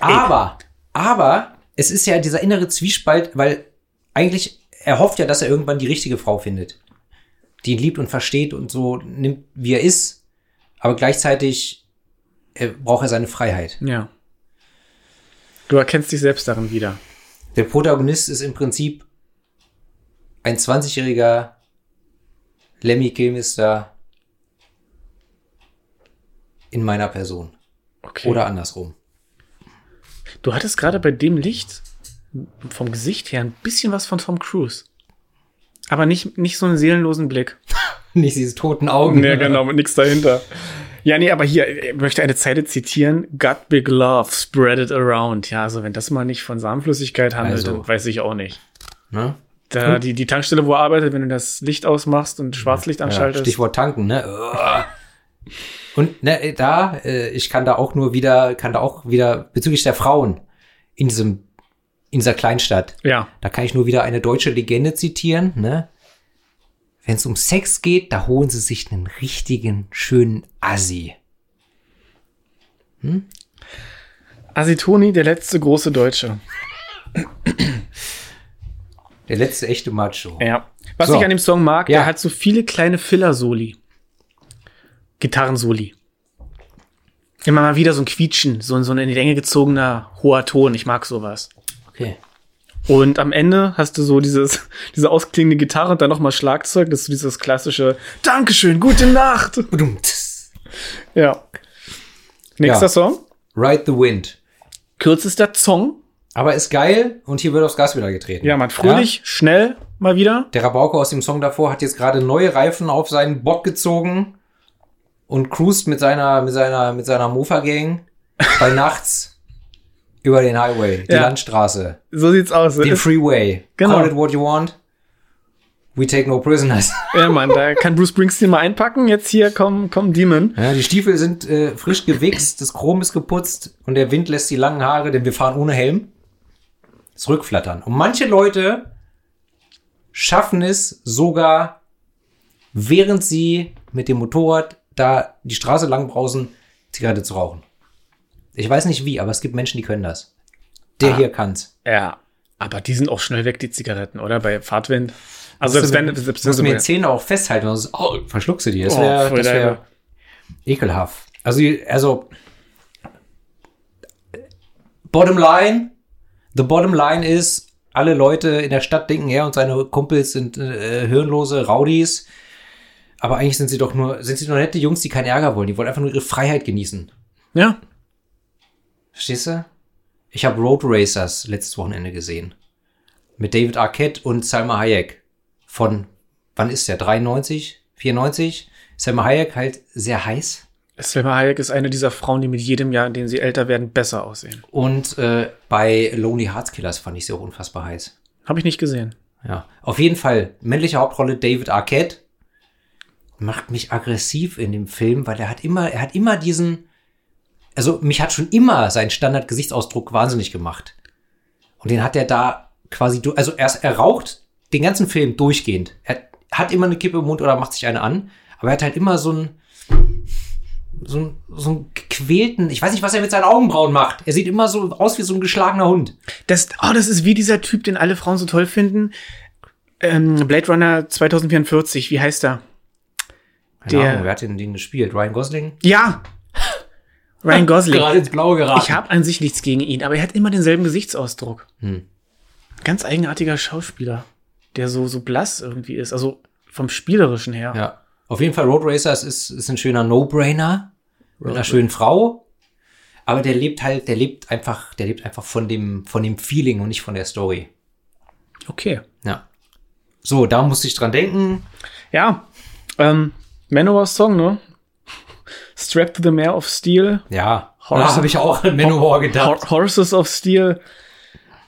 Aber, aber, es ist ja dieser innere Zwiespalt, weil eigentlich, er hofft ja, dass er irgendwann die richtige Frau findet. Die ihn liebt und versteht und so nimmt, wie er ist. Aber gleichzeitig äh, braucht er seine Freiheit. Ja. Du erkennst dich selbst darin wieder. Der Protagonist ist im Prinzip ein 20-jähriger Lemmy Kilmister in meiner Person. Okay. Oder andersrum. Du hattest gerade bei dem Licht vom Gesicht her ein bisschen was von Tom Cruise. Aber nicht, nicht so einen seelenlosen Blick. Nicht diese toten Augen. Nee, genau, mit nichts dahinter. Ja, nee, aber hier, ich möchte eine Zeile zitieren. Got big love, spread it around. Ja, also wenn das mal nicht von Samenflüssigkeit handelt, Also. dann weiß ich auch nicht. Ne? Da, die, die Tankstelle, wo er arbeitet, wenn du das Licht ausmachst und Schwarzlicht Ja, anschaltest. Stichwort tanken, ne? Und ne, da, äh, ich kann da auch nur wieder, kann da auch wieder bezüglich der Frauen in diesem, in dieser Kleinstadt, Ja, Da kann ich nur wieder eine deutsche Legende zitieren, ne? Wenn es um Sex geht, da holen sie sich einen richtigen, schönen Assi. Asitoni, der letzte große Deutsche. Der letzte echte Macho. Ja. Was So. ich an dem Song mag, Ja. der hat so viele kleine Filler-Soli. Gitarrensoli. Immer mal wieder so ein Quietschen, so, ein- so ein in die Länge gezogener hoher Ton. Ich mag sowas. Okay. Und am Ende hast du so dieses, diese ausklingende Gitarre und dann nochmal Schlagzeug. Das ist so dieses klassische Dankeschön, gute Nacht. Ja. Nächster Ja. Song. Ride the Wind. Kürzester Song. Aber ist geil und hier wird aufs Gas wieder getreten. Ja, man, fröhlich, schnell mal wieder. Der Rabauke aus dem Song davor hat jetzt gerade neue Reifen auf seinen Bock gezogen und cruist mit seiner, mit seiner, mit seiner Mofa-Gang bei nachts über den Highway, die Ja. Landstraße, So sieht's aus. den Freeway. Genau. Call it what you want. We take no prisoners. ja, Mann, da kann Bruce Springsteen mal einpacken. Jetzt hier kommen, kommen Demon. Ja, die Stiefel sind äh, frisch gewichst, das Chrom ist geputzt und der Wind lässt die langen Haare, denn wir fahren ohne Helm, zurückflattern. Und manche Leute schaffen es sogar, während sie mit dem Motorrad da die Straße lang brausen, Zigarette zu rauchen. Ich weiß nicht wie, aber es gibt Menschen, die können das. Der Ah. hier kann's. Ja. Aber die sind auch schnell weg, die Zigaretten, oder? Bei Fahrtwind. Also selbst wenn, selbst du musst wenn mir die Zähne auch festhalten, sonst oh, verschluckst du die. Das Oh, wäre das wär ekelhaft. Also, also Bottom line, the bottom line ist, alle Leute in der Stadt denken, er und seine Kumpels sind äh, hirnlose Rowdies. Aber eigentlich sind sie doch nur, sind sie nur nette Jungs, die keinen Ärger wollen. Die wollen einfach nur ihre Freiheit genießen. ja. Verstehst du? Ich habe Road Racers letztes Wochenende gesehen. Mit David Arquette und Salma Hayek. Von, wann ist der? 93? 94? Salma Hayek halt sehr heiß. Selma Hayek ist eine dieser Frauen, die mit jedem Jahr, in dem sie älter werden, besser aussehen. Und äh, bei Lonely Hearts Killers fand ich sie auch unfassbar heiß. Habe ich nicht gesehen. Ja. Auf jeden Fall, männliche Hauptrolle David Arquette macht mich aggressiv in dem Film, weil er hat immer, er hat immer diesen, also mich hat schon immer sein Standard-Gesichtsausdruck wahnsinnig gemacht. Und den hat er da quasi, also erst, er raucht den ganzen Film durchgehend. Er hat immer eine Kippe im Mund oder macht sich eine an, aber er hat halt immer so einen, so einen, so einen gequälten, ich weiß nicht, was er mit seinen Augenbrauen macht. Er sieht immer so aus wie so ein geschlagener Hund. Das, oh, das ist wie dieser Typ, den alle Frauen so toll finden. Ähm, Blade Runner 2044, wie heißt er? Keine Der- Ahnung, wer hat denn den gespielt? Ryan Gosling? Ja! Ryan Gosling. Gerade ins Blaue geraten. Ich habe an sich nichts gegen ihn, aber er hat immer denselben Gesichtsausdruck. Hm. Ganz eigenartiger Schauspieler, der so, so blass irgendwie ist. Also vom Spielerischen her. Ja. Auf jeden Fall Road Racers ist, ist ein schöner No-Brainer. Mit einer schönen Frau. Aber der lebt halt, der lebt einfach, der lebt einfach von dem, von dem Feeling und nicht von der Story. Okay. Ja. So, da musste ich dran denken. Ja. Ähm, Manowar Song, ne? Strapped to the Mare of Steel. Ja. Horse- da habe ich auch an Manowar gedacht. Hor Horses of Steel.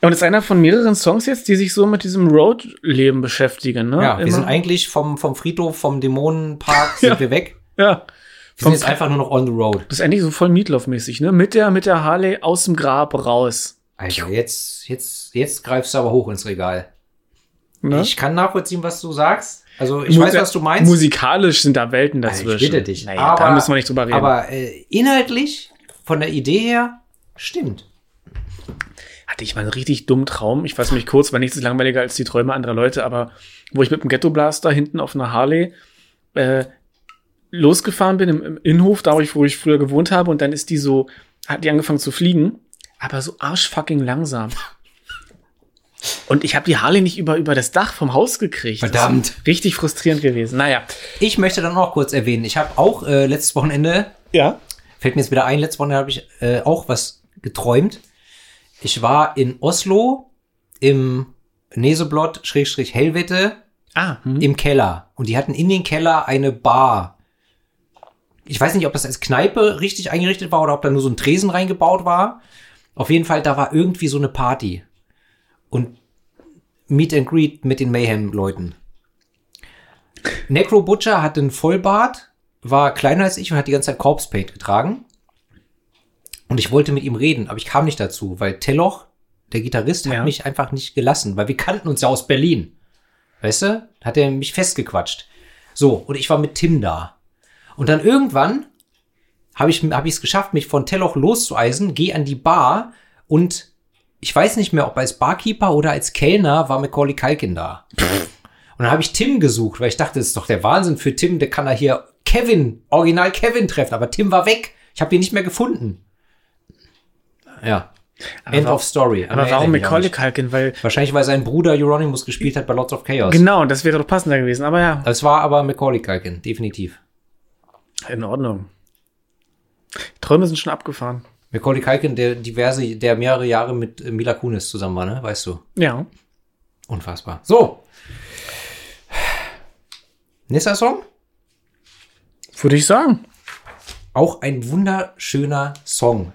Und ist einer von mehreren Songs jetzt, die sich so mit diesem Road-Leben beschäftigen, ne? Ja, wir Immer. sind eigentlich vom, vom Friedhof, vom Dämonenpark sind Ja. wir weg. Ja. Vom sind jetzt einfach nur noch on the road. Das ist eigentlich so voll Meatloaf-mäßig, ne? Mit der, mit der Harley aus dem Grab raus. Also jetzt, jetzt, jetzt greifst du aber hoch ins Regal. Ne? Ich kann nachvollziehen, was du sagst. Also ich Mu- weiß, was du meinst. Musikalisch sind da Welten Also dazwischen. ich bitte dich. Naja, aber, da müssen wir nicht drüber reden. Aber äh, inhaltlich, von der Idee her, stimmt. hatte ich mal einen richtig dummen Traum. Ich weiß mich kurz, war nichts langweiliger als die Träume anderer Leute, aber wo ich mit dem Ghetto Blaster hinten auf einer Harley äh, losgefahren bin im, im Innenhof, da wo ich, früher gewohnt habe, und dann ist die so, hat die angefangen zu fliegen, aber so arschfucking langsam. Und ich habe die Harley nicht über, über das Dach vom Haus gekriegt. Verdammt. richtig frustrierend gewesen. Naja. Ich möchte dann auch kurz erwähnen, ich habe auch äh, letztes Wochenende, Ja. fällt mir jetzt wieder ein, letztes Wochenende habe ich äh, auch was geträumt. Ich war in Oslo im Neseblot, Schrägstrich Hellwette, Ah, hm. im Keller. Und die hatten in den Keller eine Bar. Ich weiß nicht, ob das als Kneipe richtig eingerichtet war oder ob da nur so ein Tresen reingebaut war. Auf jeden Fall, da war irgendwie so eine Party. Und Meet and Greet mit den Mayhem-Leuten. Necro Butcher hatte einen Vollbart, war kleiner als ich und hat die ganze Zeit Corpse Paint getragen. Und ich wollte mit ihm reden, aber ich kam nicht dazu, weil Telloch, der Gitarrist, hat Ja. mich einfach nicht gelassen, weil wir kannten uns ja aus Berlin. Weißt du? Hat er mich festgequatscht. So, und ich war mit Tim da. Und dann irgendwann habe ich hab es geschafft, mich von Telloch loszueisen, gehe an die Bar und ich weiß nicht mehr, ob als Barkeeper oder als Kellner war Macaulay Culkin da. Und dann habe ich Tim gesucht, weil ich dachte, das ist doch der Wahnsinn für Tim, der kann da hier Kevin, original Kevin treffen, aber Tim war weg. Ich habe ihn nicht mehr gefunden. Ja. End wa- of Story. aber warum Macaulay. Culkin? Weil, Wahrscheinlich, weil sein Bruder Euronymous gespielt hat bei Lots of Chaos. genau, das wäre doch passender gewesen. Aber ja, Es war aber Macaulay Culkin, definitiv. In Ordnung. Träume sind schon abgefahren. Macaulay Culkin, der diverse, der mehrere Jahre mit äh, Mila Kunis zusammen war, ne? Weißt du? Ja. Unfassbar. So. Nächster Song? Würde ich sagen. Auch ein wunderschöner Song.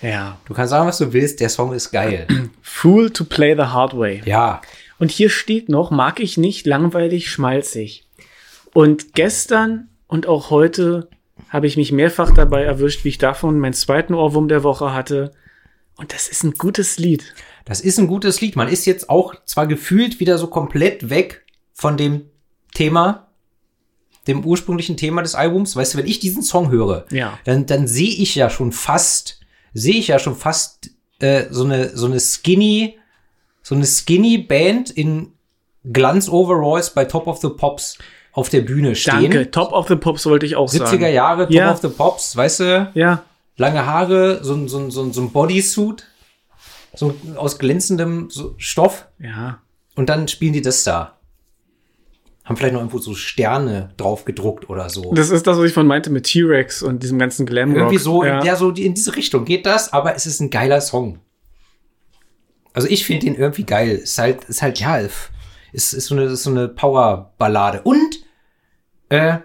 Ja. Du kannst sagen, was du willst, der Song ist geil. Fool to play the hard way. ja. Und hier steht noch, mag ich nicht, langweilig, schmalzig. Und gestern und auch heute habe ich mich mehrfach dabei erwischt, wie ich davon meinen zweiten Ohrwurm der Woche hatte. Und das ist ein gutes Lied. Das ist ein gutes Lied. Man ist jetzt auch zwar gefühlt wieder so komplett weg von dem Thema, dem ursprünglichen Thema des Albums. Weißt du, wenn ich diesen Song höre, Ja. dann, dann sehe ich ja schon fast, sehe ich ja schon fast äh, so eine so eine skinny, so eine skinny Band in Glanz-Overalls bei Top of the Pops auf der Bühne stehen. Danke. Top of the Pops wollte ich auch 70er sagen. Jahre, Top Ja. of the Pops, weißt du? Ja. lange Haare, so, ein- so, ein- so, ein- so ein Bodysuit, so aus glänzendem Stoff Ja. und dann spielen die das da. Haben vielleicht noch irgendwo so Sterne drauf gedruckt oder so. Das ist das, was ich von meinte mit T-Rex und diesem ganzen Glamrock. Irgendwie so, Ja. ja. so in diese Richtung geht das, aber es ist ein geiler Song. Also ich finde den irgendwie geil. Ist halt, ist halt, ja, ist, ist so eine, ist so eine Powerballade. Und, äh,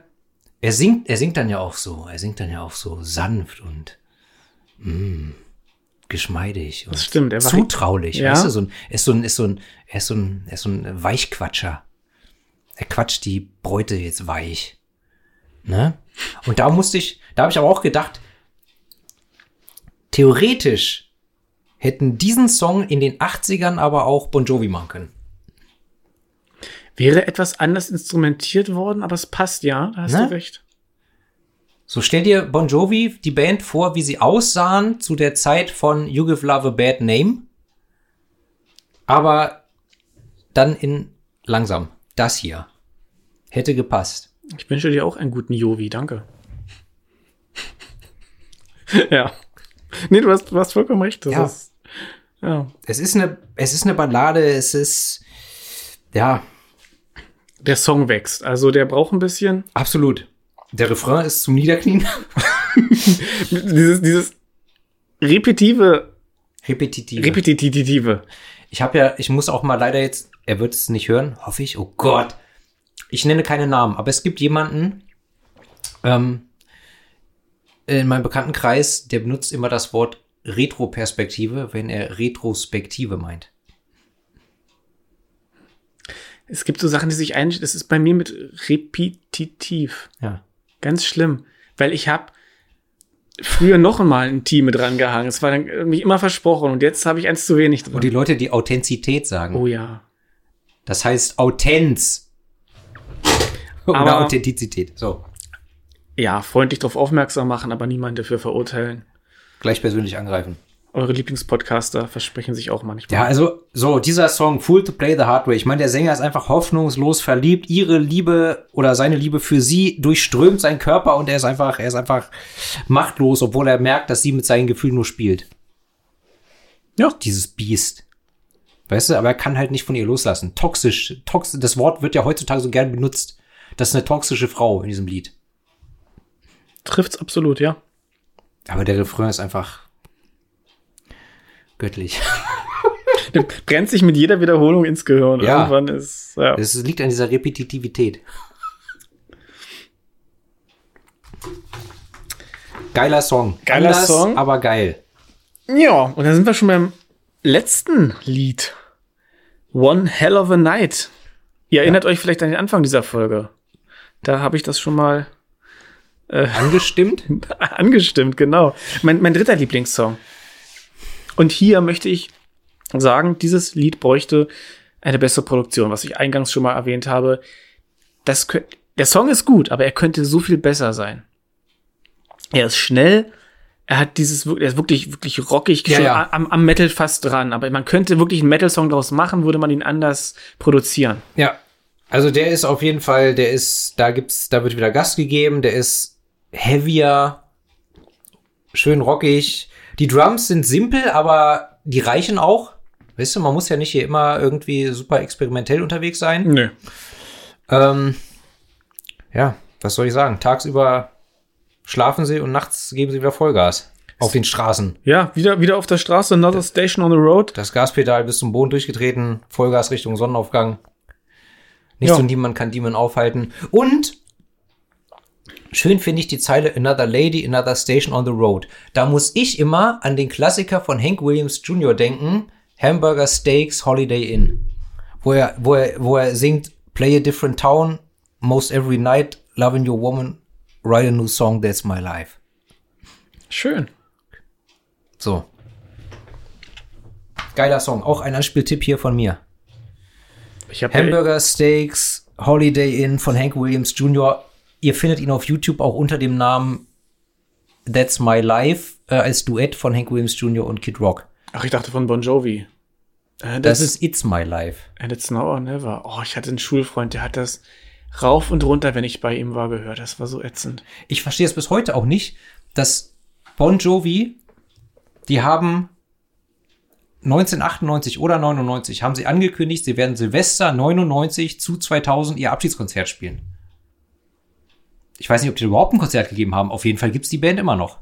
er singt, er singt dann ja auch so, er singt dann ja auch so sanft und, mm, geschmeidig und stimmt, er zutraulich. Ja. Weißt du, so ein, er ist so ein, ist so ein, er ist so ein, er ist so ein Weichquatscher. Er quatscht die Bräute jetzt weich. Ne? Und da musste ich, da habe ich aber auch gedacht, theoretisch hätten diesen Song in den 80ern aber auch Bon Jovi machen können. Wäre etwas anders instrumentiert worden, aber es passt ja. Da hast Ne? du recht. So stell dir Bon Jovi, die Band, vor, wie sie aussahen zu der Zeit von You Give Love a Bad Name. Aber dann in langsam. das hier. Hätte gepasst. Ich wünsche dir auch einen guten Jovi, danke. ja. Nee, du hast, du hast vollkommen recht. Das Ja. ist, ja. Es ist eine, es ist eine Ballade, es ist, ja, Der Song wächst. Also der braucht ein bisschen absolut. Der Refrain ist zum Niederknien. dieses, dieses repetitive, Repetitiv. repetitive. Ich habe ja, ich muss auch mal leider jetzt, er wird es nicht hören, hoffe ich. Oh Gott. Ich nenne keine Namen, aber es gibt jemanden ähm, in meinem Bekanntenkreis, der benutzt immer das Wort Retroperspektive, wenn er Retrospektive meint. Es gibt so Sachen, die sich ein, das ist bei mir mit repetitiv. Ja. Ganz schlimm. Weil ich habe früher noch mal ein Team mit dran gehangen. Es war dann irgendwie immer versprochen und jetzt habe ich eins zu wenig Und drin. die Leute, die Authentizität sagen, Oh ja. das heißt Autenz. Oder Aber- Authentizität. So, Ja, freundlich darauf aufmerksam machen, aber niemand dafür verurteilen. gleich persönlich angreifen. Eure Lieblingspodcaster versprechen sich auch manchmal. Ja, also so, dieser Song, Fool to Play the Hard Way. Ich meine, der Sänger ist einfach hoffnungslos verliebt. Ihre Liebe oder seine Liebe für sie durchströmt seinen Körper und er ist einfach, er ist einfach machtlos, obwohl er merkt, dass sie mit seinen Gefühlen nur spielt. Ja. Dieses Biest. Weißt du, aber er kann halt nicht von ihr loslassen. Toxisch, toxisch, das Wort wird ja heutzutage so gern benutzt. Das ist eine toxische Frau in diesem Lied. Trifft's absolut, ja. Aber der Refrain ist einfach göttlich. Der brennt sich mit jeder Wiederholung ins Gehirn. Ja. Irgendwann ist, ja. Es liegt an dieser Repetitivität. Geiler Song. Geiler Anders, Song. aber geil. Ja, und dann sind wir schon beim letzten Lied. One Hell of a Night. Ihr erinnert euch vielleicht an den Anfang dieser Folge. Da habe ich das schon mal Angestimmt? angestimmt, genau. Mein, mein dritter Lieblingssong. Und hier möchte ich sagen, dieses Lied bräuchte eine bessere Produktion, was ich eingangs schon mal erwähnt habe. Das könnt, der Song ist gut, aber er könnte so viel besser sein. Er ist schnell, er hat dieses, er ist wirklich, wirklich rockig, Ja, ja. Am, am Metal fast dran, aber man könnte wirklich einen Metal-Song daraus machen, würde man ihn anders produzieren. Ja. Also der ist auf jeden Fall, der ist, da gibt's, da wird wieder Gas gegeben, der ist heavier, schön rockig. Die Drums sind simpel, aber die reichen auch. Weißt du, man muss ja nicht hier immer irgendwie super experimentell unterwegs sein. Nö. Ähm, ja, was soll ich sagen? Tagsüber schlafen sie und nachts geben sie wieder Vollgas auf den Straßen. Ja, wieder, wieder auf der Straße, another station on the road. Das Gaspedal bis zum Boden durchgetreten, Vollgas Richtung Sonnenaufgang. Nichts Ja. und niemand kann Demon aufhalten. Und schön finde ich die Zeile Another Lady, Another Station on the Road. Da muss ich immer an den Klassiker von Hank Williams Jr. denken, Hamburger Steaks Holiday Inn. Wo er, wo er, wo er singt, Play a different town, most every night, loving your woman, write a new song, that's my life. Schön. So. Geiler Song. Auch ein Anspieltipp hier von mir. Hamburger Steaks, Holiday Inn von Hank Williams Jr. Ihr findet ihn auf YouTube auch unter dem Namen That's My Life äh, als Duett von Hank Williams Jr. und Kid Rock. Ach, ich dachte von Bon Jovi. Äh, Das ist It's My Life. And it's now or never. Oh, ich hatte einen Schulfreund, der hat das rauf und runter, wenn ich bei ihm war, gehört. Das war so ätzend. Ich verstehe es bis heute auch nicht, dass Bon Jovi, die haben 1998 oder 99 haben sie angekündigt, sie werden Silvester 99 zu 2000 ihr Abschiedskonzert spielen. Ich weiß nicht, ob die überhaupt ein Konzert gegeben haben. Auf jeden Fall gibt's die Band immer noch.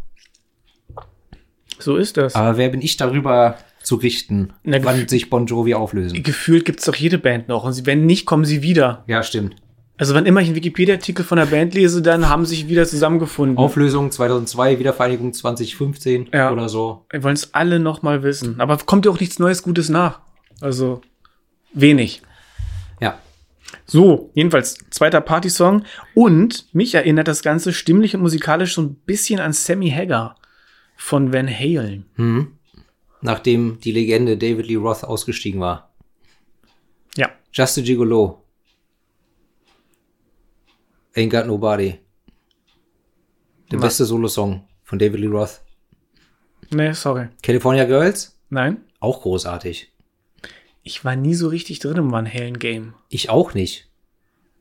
So ist das. Aber wer bin ich darüber zu richten, Na, wann sich Bon Jovi auflösen? Gefühlt gibt's doch jede Band noch. Und sie, wenn nicht, kommen sie wieder. Ja, stimmt. Also wenn immer ich einen Wikipedia-Artikel von der Band lese, dann haben sie sich wieder zusammengefunden. Auflösung 2002, Wiedervereinigung 2015 Ja. oder so. Wir wollen es alle noch mal wissen. Aber kommt ja auch nichts Neues, Gutes nach. Also wenig. Ja. So, jedenfalls zweiter Partysong. Und mich erinnert das Ganze stimmlich und musikalisch so ein bisschen an Sammy Hagar von Van Halen. Mhm. Nachdem die Legende David Lee Roth ausgestiegen war. Ja. Just a Gigolo. Ain't Got Nobody. Der Na. beste Solo-Song von David Lee Roth. Nee, sorry. California Girls? Nein. Auch großartig. Ich war nie so richtig drin im Van Halen Game. Ich auch nicht.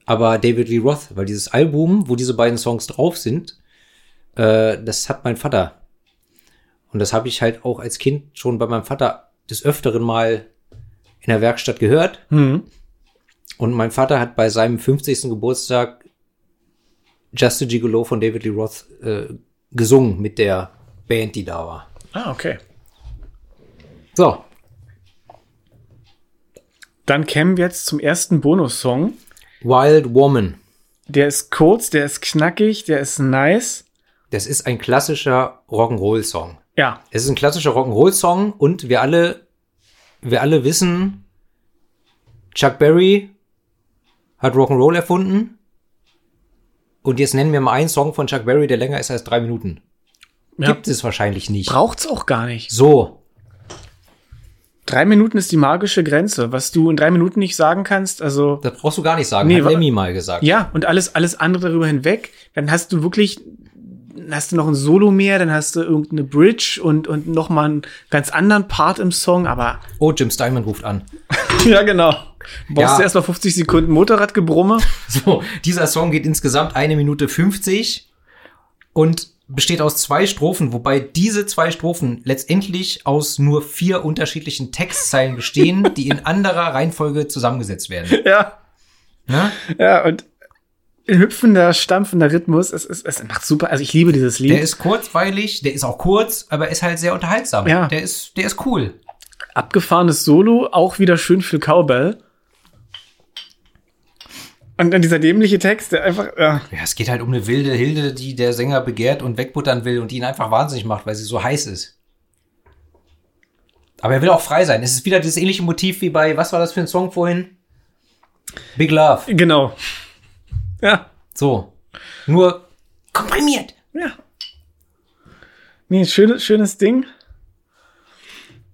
aber David Lee Roth, weil dieses Album, wo diese beiden Songs drauf sind, äh, das hat mein Vater. Und das habe ich halt auch als Kind schon bei meinem Vater des Öfteren mal in der Werkstatt gehört. Mhm. Und mein Vater hat bei seinem 50. Geburtstag Just a Gigolo von David Lee Roth äh, gesungen mit der Band, die da war. Ah, okay. So, Dann kämen wir jetzt zum ersten Bonussong. Wild Woman. Der ist kurz, der ist knackig, der ist nice. Das ist ein klassischer Rock'n'Roll-Song. Ja, Es ist ein klassischer Rock'n'Roll-Song und wir alle, wir alle wissen, Chuck Berry hat Rock'n'Roll erfunden. Und jetzt nennen wir mal einen Song von Chuck Berry, der länger ist als drei Minuten. Ja. Gibt es wahrscheinlich nicht. braucht's auch gar nicht. So, Drei Minuten ist die magische Grenze, was du in drei Minuten nicht sagen kannst. Also das brauchst du gar nicht sagen, Nee, hat Lemmy mal gesagt. ja, und alles alles andere darüber hinweg, dann hast du wirklich dann hast du noch ein Solo mehr, dann hast du irgendeine Bridge und und noch mal einen ganz anderen Part im Song, aber Oh, Jim Steinman ruft an. ja genau. Du brauchst Ja. du erst mal 50 Sekunden Motorradgebrumme. So, dieser Song geht insgesamt eine Minute 50 und besteht aus zwei Strophen, wobei diese zwei Strophen letztendlich aus nur vier unterschiedlichen Textzeilen bestehen, die in anderer Reihenfolge zusammengesetzt werden. Ja. Ne? Ja, und hüpfender, stampfender Rhythmus, es, es, es macht super. Also ich liebe dieses Lied. Der ist kurzweilig, der ist auch kurz, aber ist halt sehr unterhaltsam. Ja. Der ist, der ist cool. abgefahrenes Solo, auch wieder schön viel Cowbell. Und dann dieser dämliche Text, der einfach, ja, Ja, es geht halt um eine wilde Hilde, die der Sänger begehrt und wegbuttern will und die ihn einfach wahnsinnig macht, weil sie so heiß ist. Aber er will auch frei sein. Es ist wieder dieses ähnliche Motiv wie bei, was war das für ein Song vorhin? Big Love. genau. Ja, So. Nur komprimiert. ja. Nee, schönes, schönes Ding.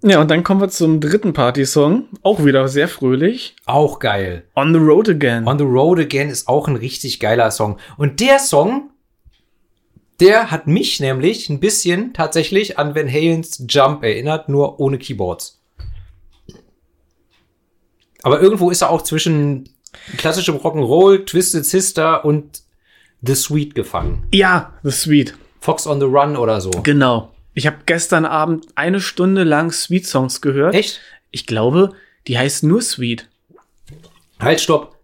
Ja, und dann kommen wir zum dritten Party-Song. Auch wieder sehr fröhlich. Auch geil. On the Road Again. On the Road Again ist auch ein richtig geiler Song. Und der Song, der hat mich nämlich ein bisschen tatsächlich an Van Halens Jump erinnert, nur ohne Keyboards. Aber irgendwo ist er auch zwischen klassischem Rock'n'Roll, Twisted Sister und The Sweet gefangen. ja, The Sweet. Fox on the Run oder so. Genau. Ich habe gestern Abend eine Stunde lang Sweet Songs gehört. Echt? Ich glaube, die heißt nur Sweet. Halt, stopp.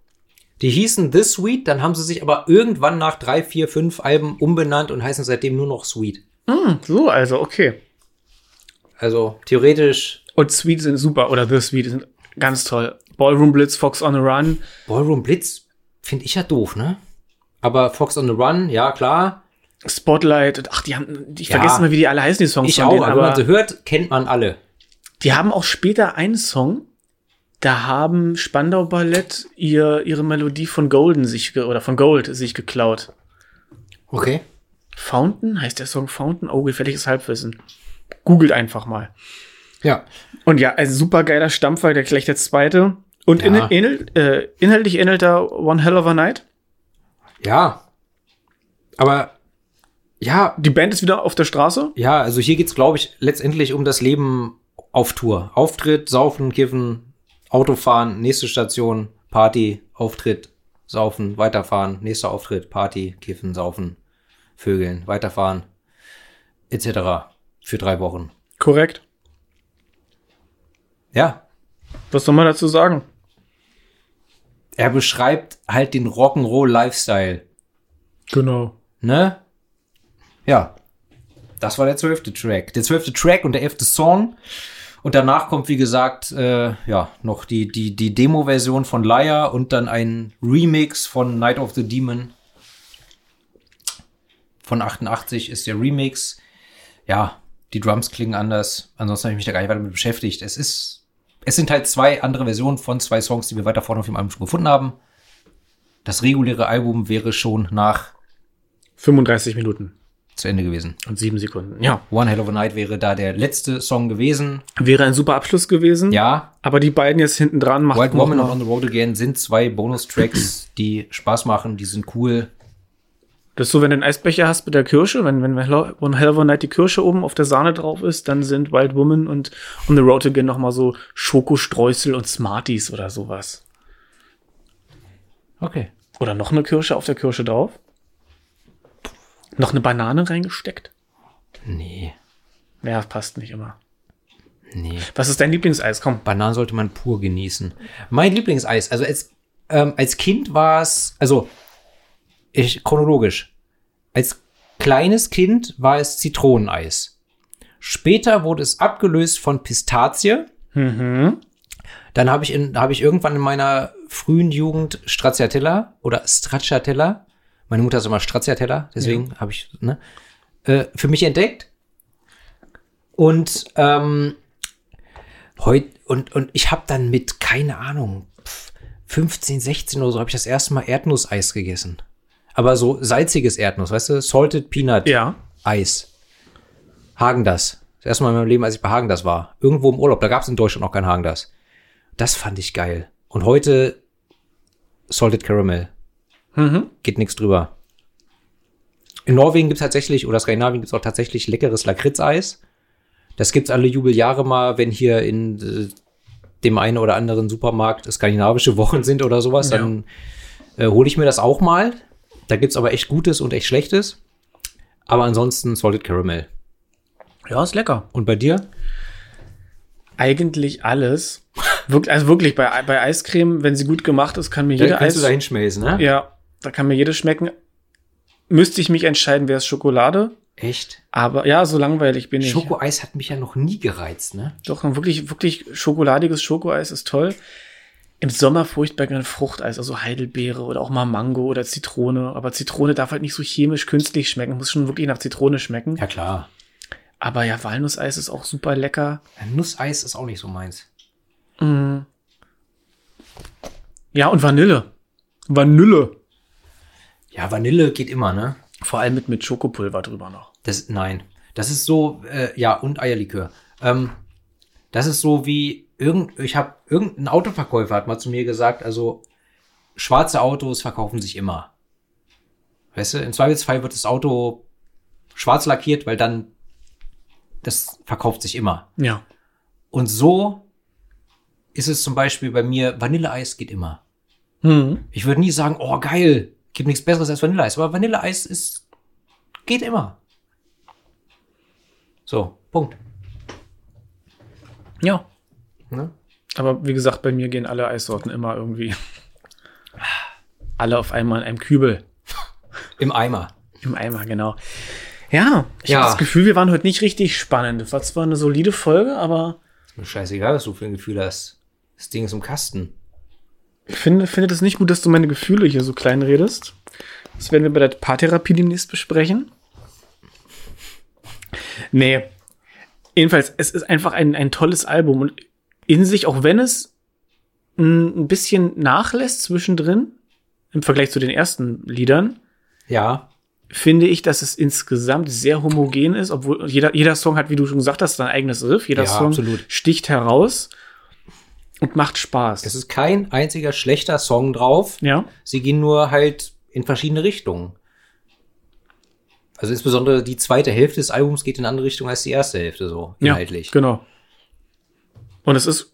Die hießen The Sweet, dann haben sie sich aber irgendwann nach drei, vier, fünf Alben umbenannt und heißen seitdem nur noch Sweet. Hm, so, also, okay. Also theoretisch Und Sweet sind super, oder The Sweet sind ganz toll. Ballroom Blitz, Fox on the Run. Ballroom Blitz finde ich ja doof, ne? Aber Fox on the Run, ja klar. Spotlight, ach, die haben, ich Ja. vergesse mal, wie die alle heißen, die Songs Ich von auch, denen, aber wenn man sie hört, kennt man alle. die haben auch später einen Song, da haben Spandau Ballett ihr, ihre Melodie von Golden sich, oder von Gold sich geklaut. Okay. Fountain, heißt der Song Fountain? Oh, gefährliches Halbwissen. Googelt einfach mal. Ja. Und ja, ein super geiler Stampfer, der gleich der zweite. Und Ja. inhal inhal äh, inhaltlich ähnelt er One Hell of a Night. Ja. Aber ja, Die Band ist wieder auf der Straße. ja, also hier geht's, glaube ich, letztendlich um das Leben auf Tour. Auftritt, saufen, kiffen, Autofahren, nächste Station, Party, Auftritt, saufen, weiterfahren, nächster Auftritt, Party, kiffen, saufen, vögeln, weiterfahren, etc. Für drei Wochen. Korrekt. Ja, Was soll man dazu sagen? er beschreibt halt den Rock'n'Roll Lifestyle, Genau. ne? Ja. Das war der zwölfte Track. Der zwölfte Track und der elfte Song. Und danach kommt, wie gesagt, äh, ja, noch die, die, die Demo-Version von Liar und dann ein Remix von Night of the Demon. Von 88 ist der Remix. Ja, die Drums klingen anders. Ansonsten habe ich mich da gar nicht weiter damit beschäftigt. Es ist, es sind halt zwei andere Versionen von zwei Songs, die wir weiter vorne auf dem Album schon gefunden haben. Das reguläre Album wäre schon nach 35 Minuten zu Ende gewesen. und 7 Sekunden. Ja. One Hell of a Night wäre da der letzte Song gewesen. Wäre ein super Abschluss gewesen. Ja, Aber die beiden jetzt hinten dran machen White noch Woman und On the Road Again sind zwei Bonus-Tracks, die Spaß machen, die sind cool. Das ist so, wenn du einen Eisbecher hast mit der Kirsche, wenn, wenn One Hell of a Night die Kirsche oben auf der Sahne drauf ist, dann sind Wild Woman und On the Road Again noch mal so Schokostreusel und Smarties oder sowas. Okay. Oder noch eine Kirsche auf der Kirsche drauf? Noch eine Banane reingesteckt? Nee, Ja, passt nicht immer. nee. Was ist dein Lieblingseis? Komm. Bananen sollte man pur genießen. Mein Lieblingseis, also als, ähm, als Kind war es, also ich, chronologisch, als kleines Kind war es Zitroneneis. Später wurde es abgelöst von Pistazie. Mhm. Dann habe ich, in- habe ich irgendwann in meiner frühen Jugend Stracciatella oder Stracciatella, meine Mutter ist immer Stracciatella, deswegen habe ich, ne, äh, für mich entdeckt. Und ähm, heut, und, und ich habe dann mit, keine Ahnung, pf, 15, 16 oder so, habe ich das erste Mal Erdnusseis gegessen. Aber so salziges Erdnuss, weißt du? Salted Peanut Ja. Eis. Hagen das. Das erste Mal in meinem Leben, als ich bei Hagen das war. Irgendwo im Urlaub, da gab es in Deutschland noch kein Hagen das. Das fand ich geil. Und heute Salted Caramel. Mhm. Geht nichts drüber. In Norwegen gibt's tatsächlich, oder Skandinavien gibt's auch tatsächlich leckeres Lakritzeis. Das gibt's alle Jubeljahre mal, wenn hier in äh, dem einen oder anderen Supermarkt skandinavische Wochen sind oder sowas, Ja. dann äh, hole ich mir das auch mal. Da gibt's aber echt Gutes und echt Schlechtes. Aber ansonsten Salted Caramel. Ja, ist lecker. Und bei dir? Eigentlich alles. Wirk also wirklich, bei, bei Eiscreme, wenn sie gut gemacht ist, kann mir jeder Eis. hinschmelzen, ne? Ja, da kann mir jedes schmecken. Müsste ich mich entscheiden, wäre es Schokolade. Echt? Aber ja, so langweilig bin ich. Schokoeis hat mich ja noch nie gereizt, ne? Doch, ein wirklich, wirklich schokoladiges Schokoeis ist toll. Im Sommer furchtbar gerne Fruchteis, also Heidelbeere oder auch mal Mango oder Zitrone. Aber Zitrone darf halt nicht so chemisch künstlich schmecken, muss schon wirklich nach Zitrone schmecken. Ja, klar. Aber ja, Walnusseis ist auch super lecker. Nusseis ist auch nicht so meins. Ja, und Vanille. Vanille. Ja, Vanille geht immer, ne? Vor allem mit, mit Schokopulver drüber noch. Das, nein. Das ist so, äh, ja, und Eierlikör. Ähm, das ist so wie irgend, ich habe irgendein Autoverkäufer hat mal zu mir gesagt, also schwarze Autos verkaufen sich immer. Weißt du, im Zweifelsfall wird das Auto schwarz lackiert, weil dann das verkauft sich immer. Ja. Und so ist es zum Beispiel bei mir, Vanilleeis geht immer. Hm. Ich würde nie sagen, oh geil, gibt nichts Besseres als Vanilleeis. Aber Vanilleeis ist, geht immer. So, Punkt. Ja. Ne? Aber wie gesagt, bei mir gehen alle Eissorten immer irgendwie. Alle auf einmal in einem Kübel. Im Eimer. Im Eimer, genau. Ja, ich Ja. habe das Gefühl, wir waren heute nicht richtig spannend. Das war zwar eine solide Folge, aber Ist mir scheißegal, was du für ein Gefühl hast. Das Ding ist im Kasten. Ich finde, finde das nicht gut, dass du meine Gefühle hier so klein redest. Das werden wir bei der Paartherapie demnächst besprechen. Nee. Jedenfalls, es ist einfach ein, ein tolles Album und in sich, auch wenn es ein bisschen nachlässt zwischendrin, im Vergleich zu den ersten Liedern, Ja, finde ich, dass es insgesamt sehr homogen ist, obwohl jeder, jeder Song hat, wie du schon gesagt hast, sein eigenes Riff. Jeder Ja, Song absolut. sticht heraus und macht Spaß. es ist kein einziger schlechter Song drauf. ja, Sie gehen nur halt in verschiedene Richtungen. Also insbesondere die zweite Hälfte des Albums geht in eine andere Richtung als die erste Hälfte, so inhaltlich. Ja, genau. Und es ist,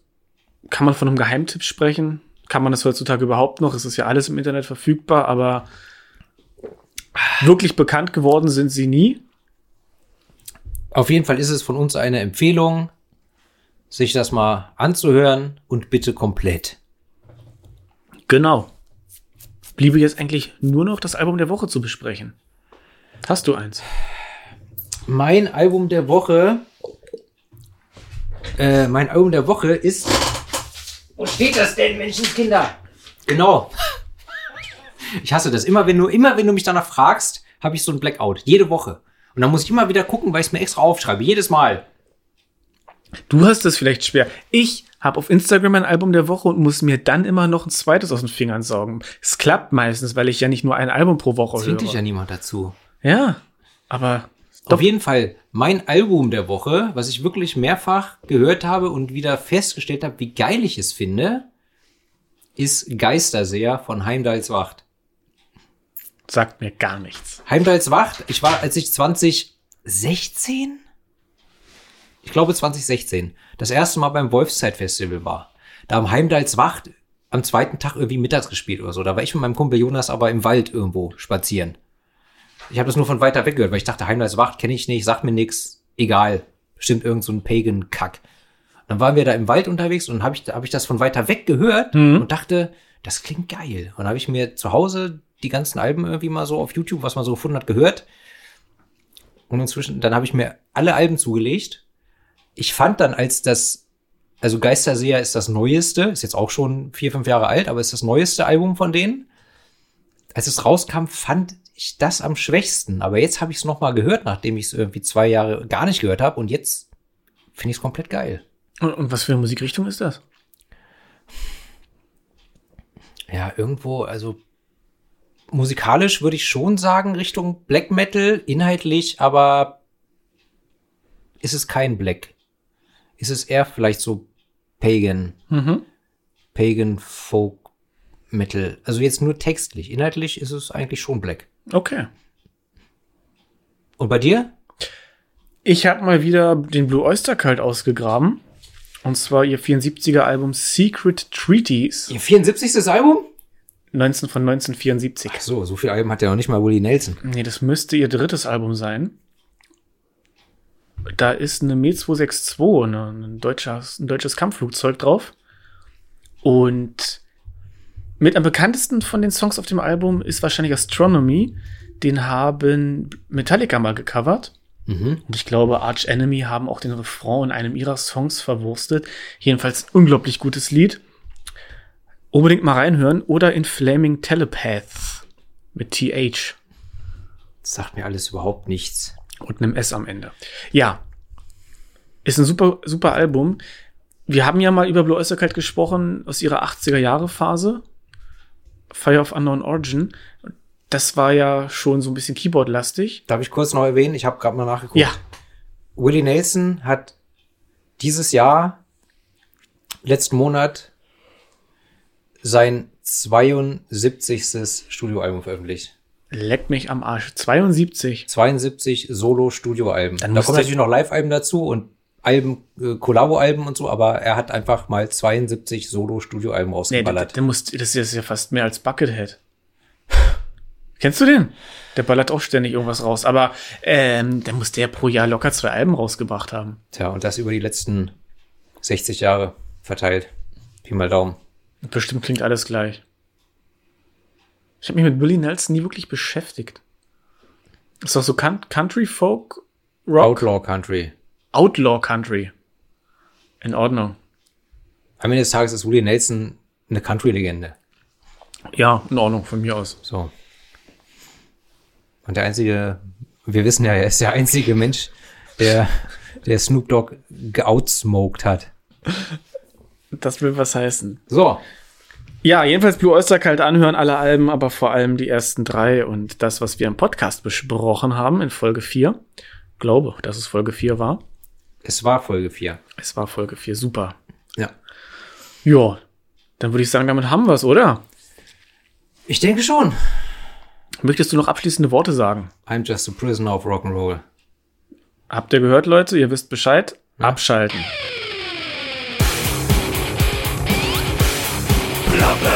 kann man von einem Geheimtipp sprechen? Kann man das heutzutage überhaupt noch? Es ist ja alles im Internet verfügbar, aber wirklich bekannt geworden sind sie nie. Auf jeden Fall ist es von uns eine Empfehlung, sich das mal anzuhören und bitte komplett. Genau. Bliebe jetzt eigentlich nur noch das Album der Woche zu besprechen. Hast du eins? Mein Album der Woche, äh, mein Album der Woche ist, wo steht das denn, Menschenskinder? Genau. Ich hasse das. Immer wenn du, immer wenn du mich danach fragst, habe ich so ein Blackout. Jede Woche. Und dann muss ich immer wieder gucken, weil ich es mir extra aufschreibe. Jedes Mal. Du hast es vielleicht schwer. Ich habe auf Instagram ein Album der Woche und muss mir dann immer noch ein zweites aus den Fingern saugen. Es klappt meistens, weil ich ja nicht nur ein Album pro Woche Zwingt höre. dich ja niemand dazu. Ja, aber Auf jeden Fall mein Album der Woche, was ich wirklich mehrfach gehört habe und wieder festgestellt habe, wie geil ich es finde, ist Geisterseher von Heimdalls Wacht. sagt mir gar nichts. Heimdalls Wacht, ich war, als ich 2016? Ich glaube 2016, das erste Mal beim Wolfszeit Festival war. Da haben Heimdalls Wacht am zweiten Tag irgendwie mittags gespielt oder so. Da war ich mit meinem Kumpel Jonas aber im Wald irgendwo spazieren. Ich habe das nur von weiter weg gehört, weil ich dachte, Heimleis Wacht kenne ich nicht, sagt mir nix, egal. Bestimmt irgend so ein Pagan-Kack. Dann waren wir da im Wald unterwegs und habe ich, hab ich das von weiter weg gehört Mhm. und dachte, das klingt geil. Und dann habe ich mir zu Hause die ganzen Alben irgendwie mal so auf YouTube, was man so gefunden hat, gehört. Und inzwischen, dann habe ich mir alle Alben zugelegt. Ich fand dann, als das, also Geisterseher ist das neueste, ist jetzt auch schon vier, fünf Jahre alt, aber ist das neueste Album von denen. Als es rauskam, fand ich das am schwächsten. Aber jetzt habe ich es nochmal gehört, nachdem ich es irgendwie zwei Jahre gar nicht gehört habe. Und jetzt finde ich es komplett geil. Und, und was für eine Musikrichtung ist das? Ja, irgendwo, also musikalisch würde ich schon sagen Richtung Black Metal, inhaltlich, aber ist es kein Black. Ist es eher vielleicht so Pagan, Mhm. Pagan Folk Metal. Also jetzt nur textlich. Inhaltlich ist es eigentlich schon Black. Okay. Und bei dir? Ich habe mal wieder den Blue Oyster Cult ausgegraben. Und zwar ihr 74er Album Secret Treaties, Ihr 74. Album? 19 von 1974. Ach so, so viel Alben hat ja noch nicht mal Willie Nelson. Nee, das müsste ihr drittes Album sein. Da ist eine Me 262, eine, ein, deutsches, ein deutsches Kampfflugzeug drauf. Und mit am bekanntesten von den Songs auf dem Album ist wahrscheinlich Astronomy. Den haben Metallica mal gecovert. Mhm. Und ich glaube, Arch Enemy haben auch den Refrain in einem ihrer Songs verwurstet. Jedenfalls unglaublich gutes Lied. Unbedingt mal reinhören. Oder in Flaming Telepath mit TH Das sagt mir alles überhaupt nichts. Und einem S am Ende. Ja, ist ein super, super Album. Wir haben ja mal über Blue Oyster Cult gesprochen aus ihrer 80er Jahre Phase. Fire of Unknown Origin. Das war ja schon so ein bisschen Keyboard-lastig. Darf ich kurz noch erwähnen? Ich habe gerade mal nachgeguckt. Ja, Willie Nelson hat dieses Jahr, letzten Monat, sein 72. Studioalbum veröffentlicht. Leckt mich am Arsch. 72. 72 Solo-Studioalben. Da kommen natürlich noch Live-Alben dazu und Alben, äh, Kollabo-Alben und so, aber er hat einfach mal 72 Solo-Studioalben Nee, der, rausgeballert. der muss, das ist ja fast mehr als Buckethead. Kennst du den? Der ballert auch ständig irgendwas raus. Aber ähm, der muss der pro Jahr locker zwei Alben rausgebracht haben. Tja, und das über die letzten 60 Jahre verteilt. Pi mal Daumen. Bestimmt klingt alles gleich. Ich habe mich mit Billy Nelson nie wirklich beschäftigt. Ist doch so Coun- Country Folk Rock? Outlaw Country. Outlaw Country. In Ordnung. Am Ende des Tages ist Willie Nelson eine Country-Legende. Ja, in Ordnung von mir aus. So. Und der einzige, wir wissen ja, er ist der einzige Mensch, der, der Snoop Dogg geoutsmoked hat. Das will was heißen. So. Ja, jedenfalls Blue Oyster Cult anhören, alle Alben, aber vor allem die ersten drei und das, was wir im Podcast besprochen haben in Folge 4. Glaube, dass es Folge 4 war. Es war Folge 4. Es war Folge 4, super. Ja. Ja, dann würde ich sagen, damit haben wir es, oder? Ich denke schon. Möchtest du noch abschließende Worte sagen? I'm just a prisoner of Rock'n'Roll. Habt ihr gehört, Leute? Ihr wisst Bescheid. Abschalten. Love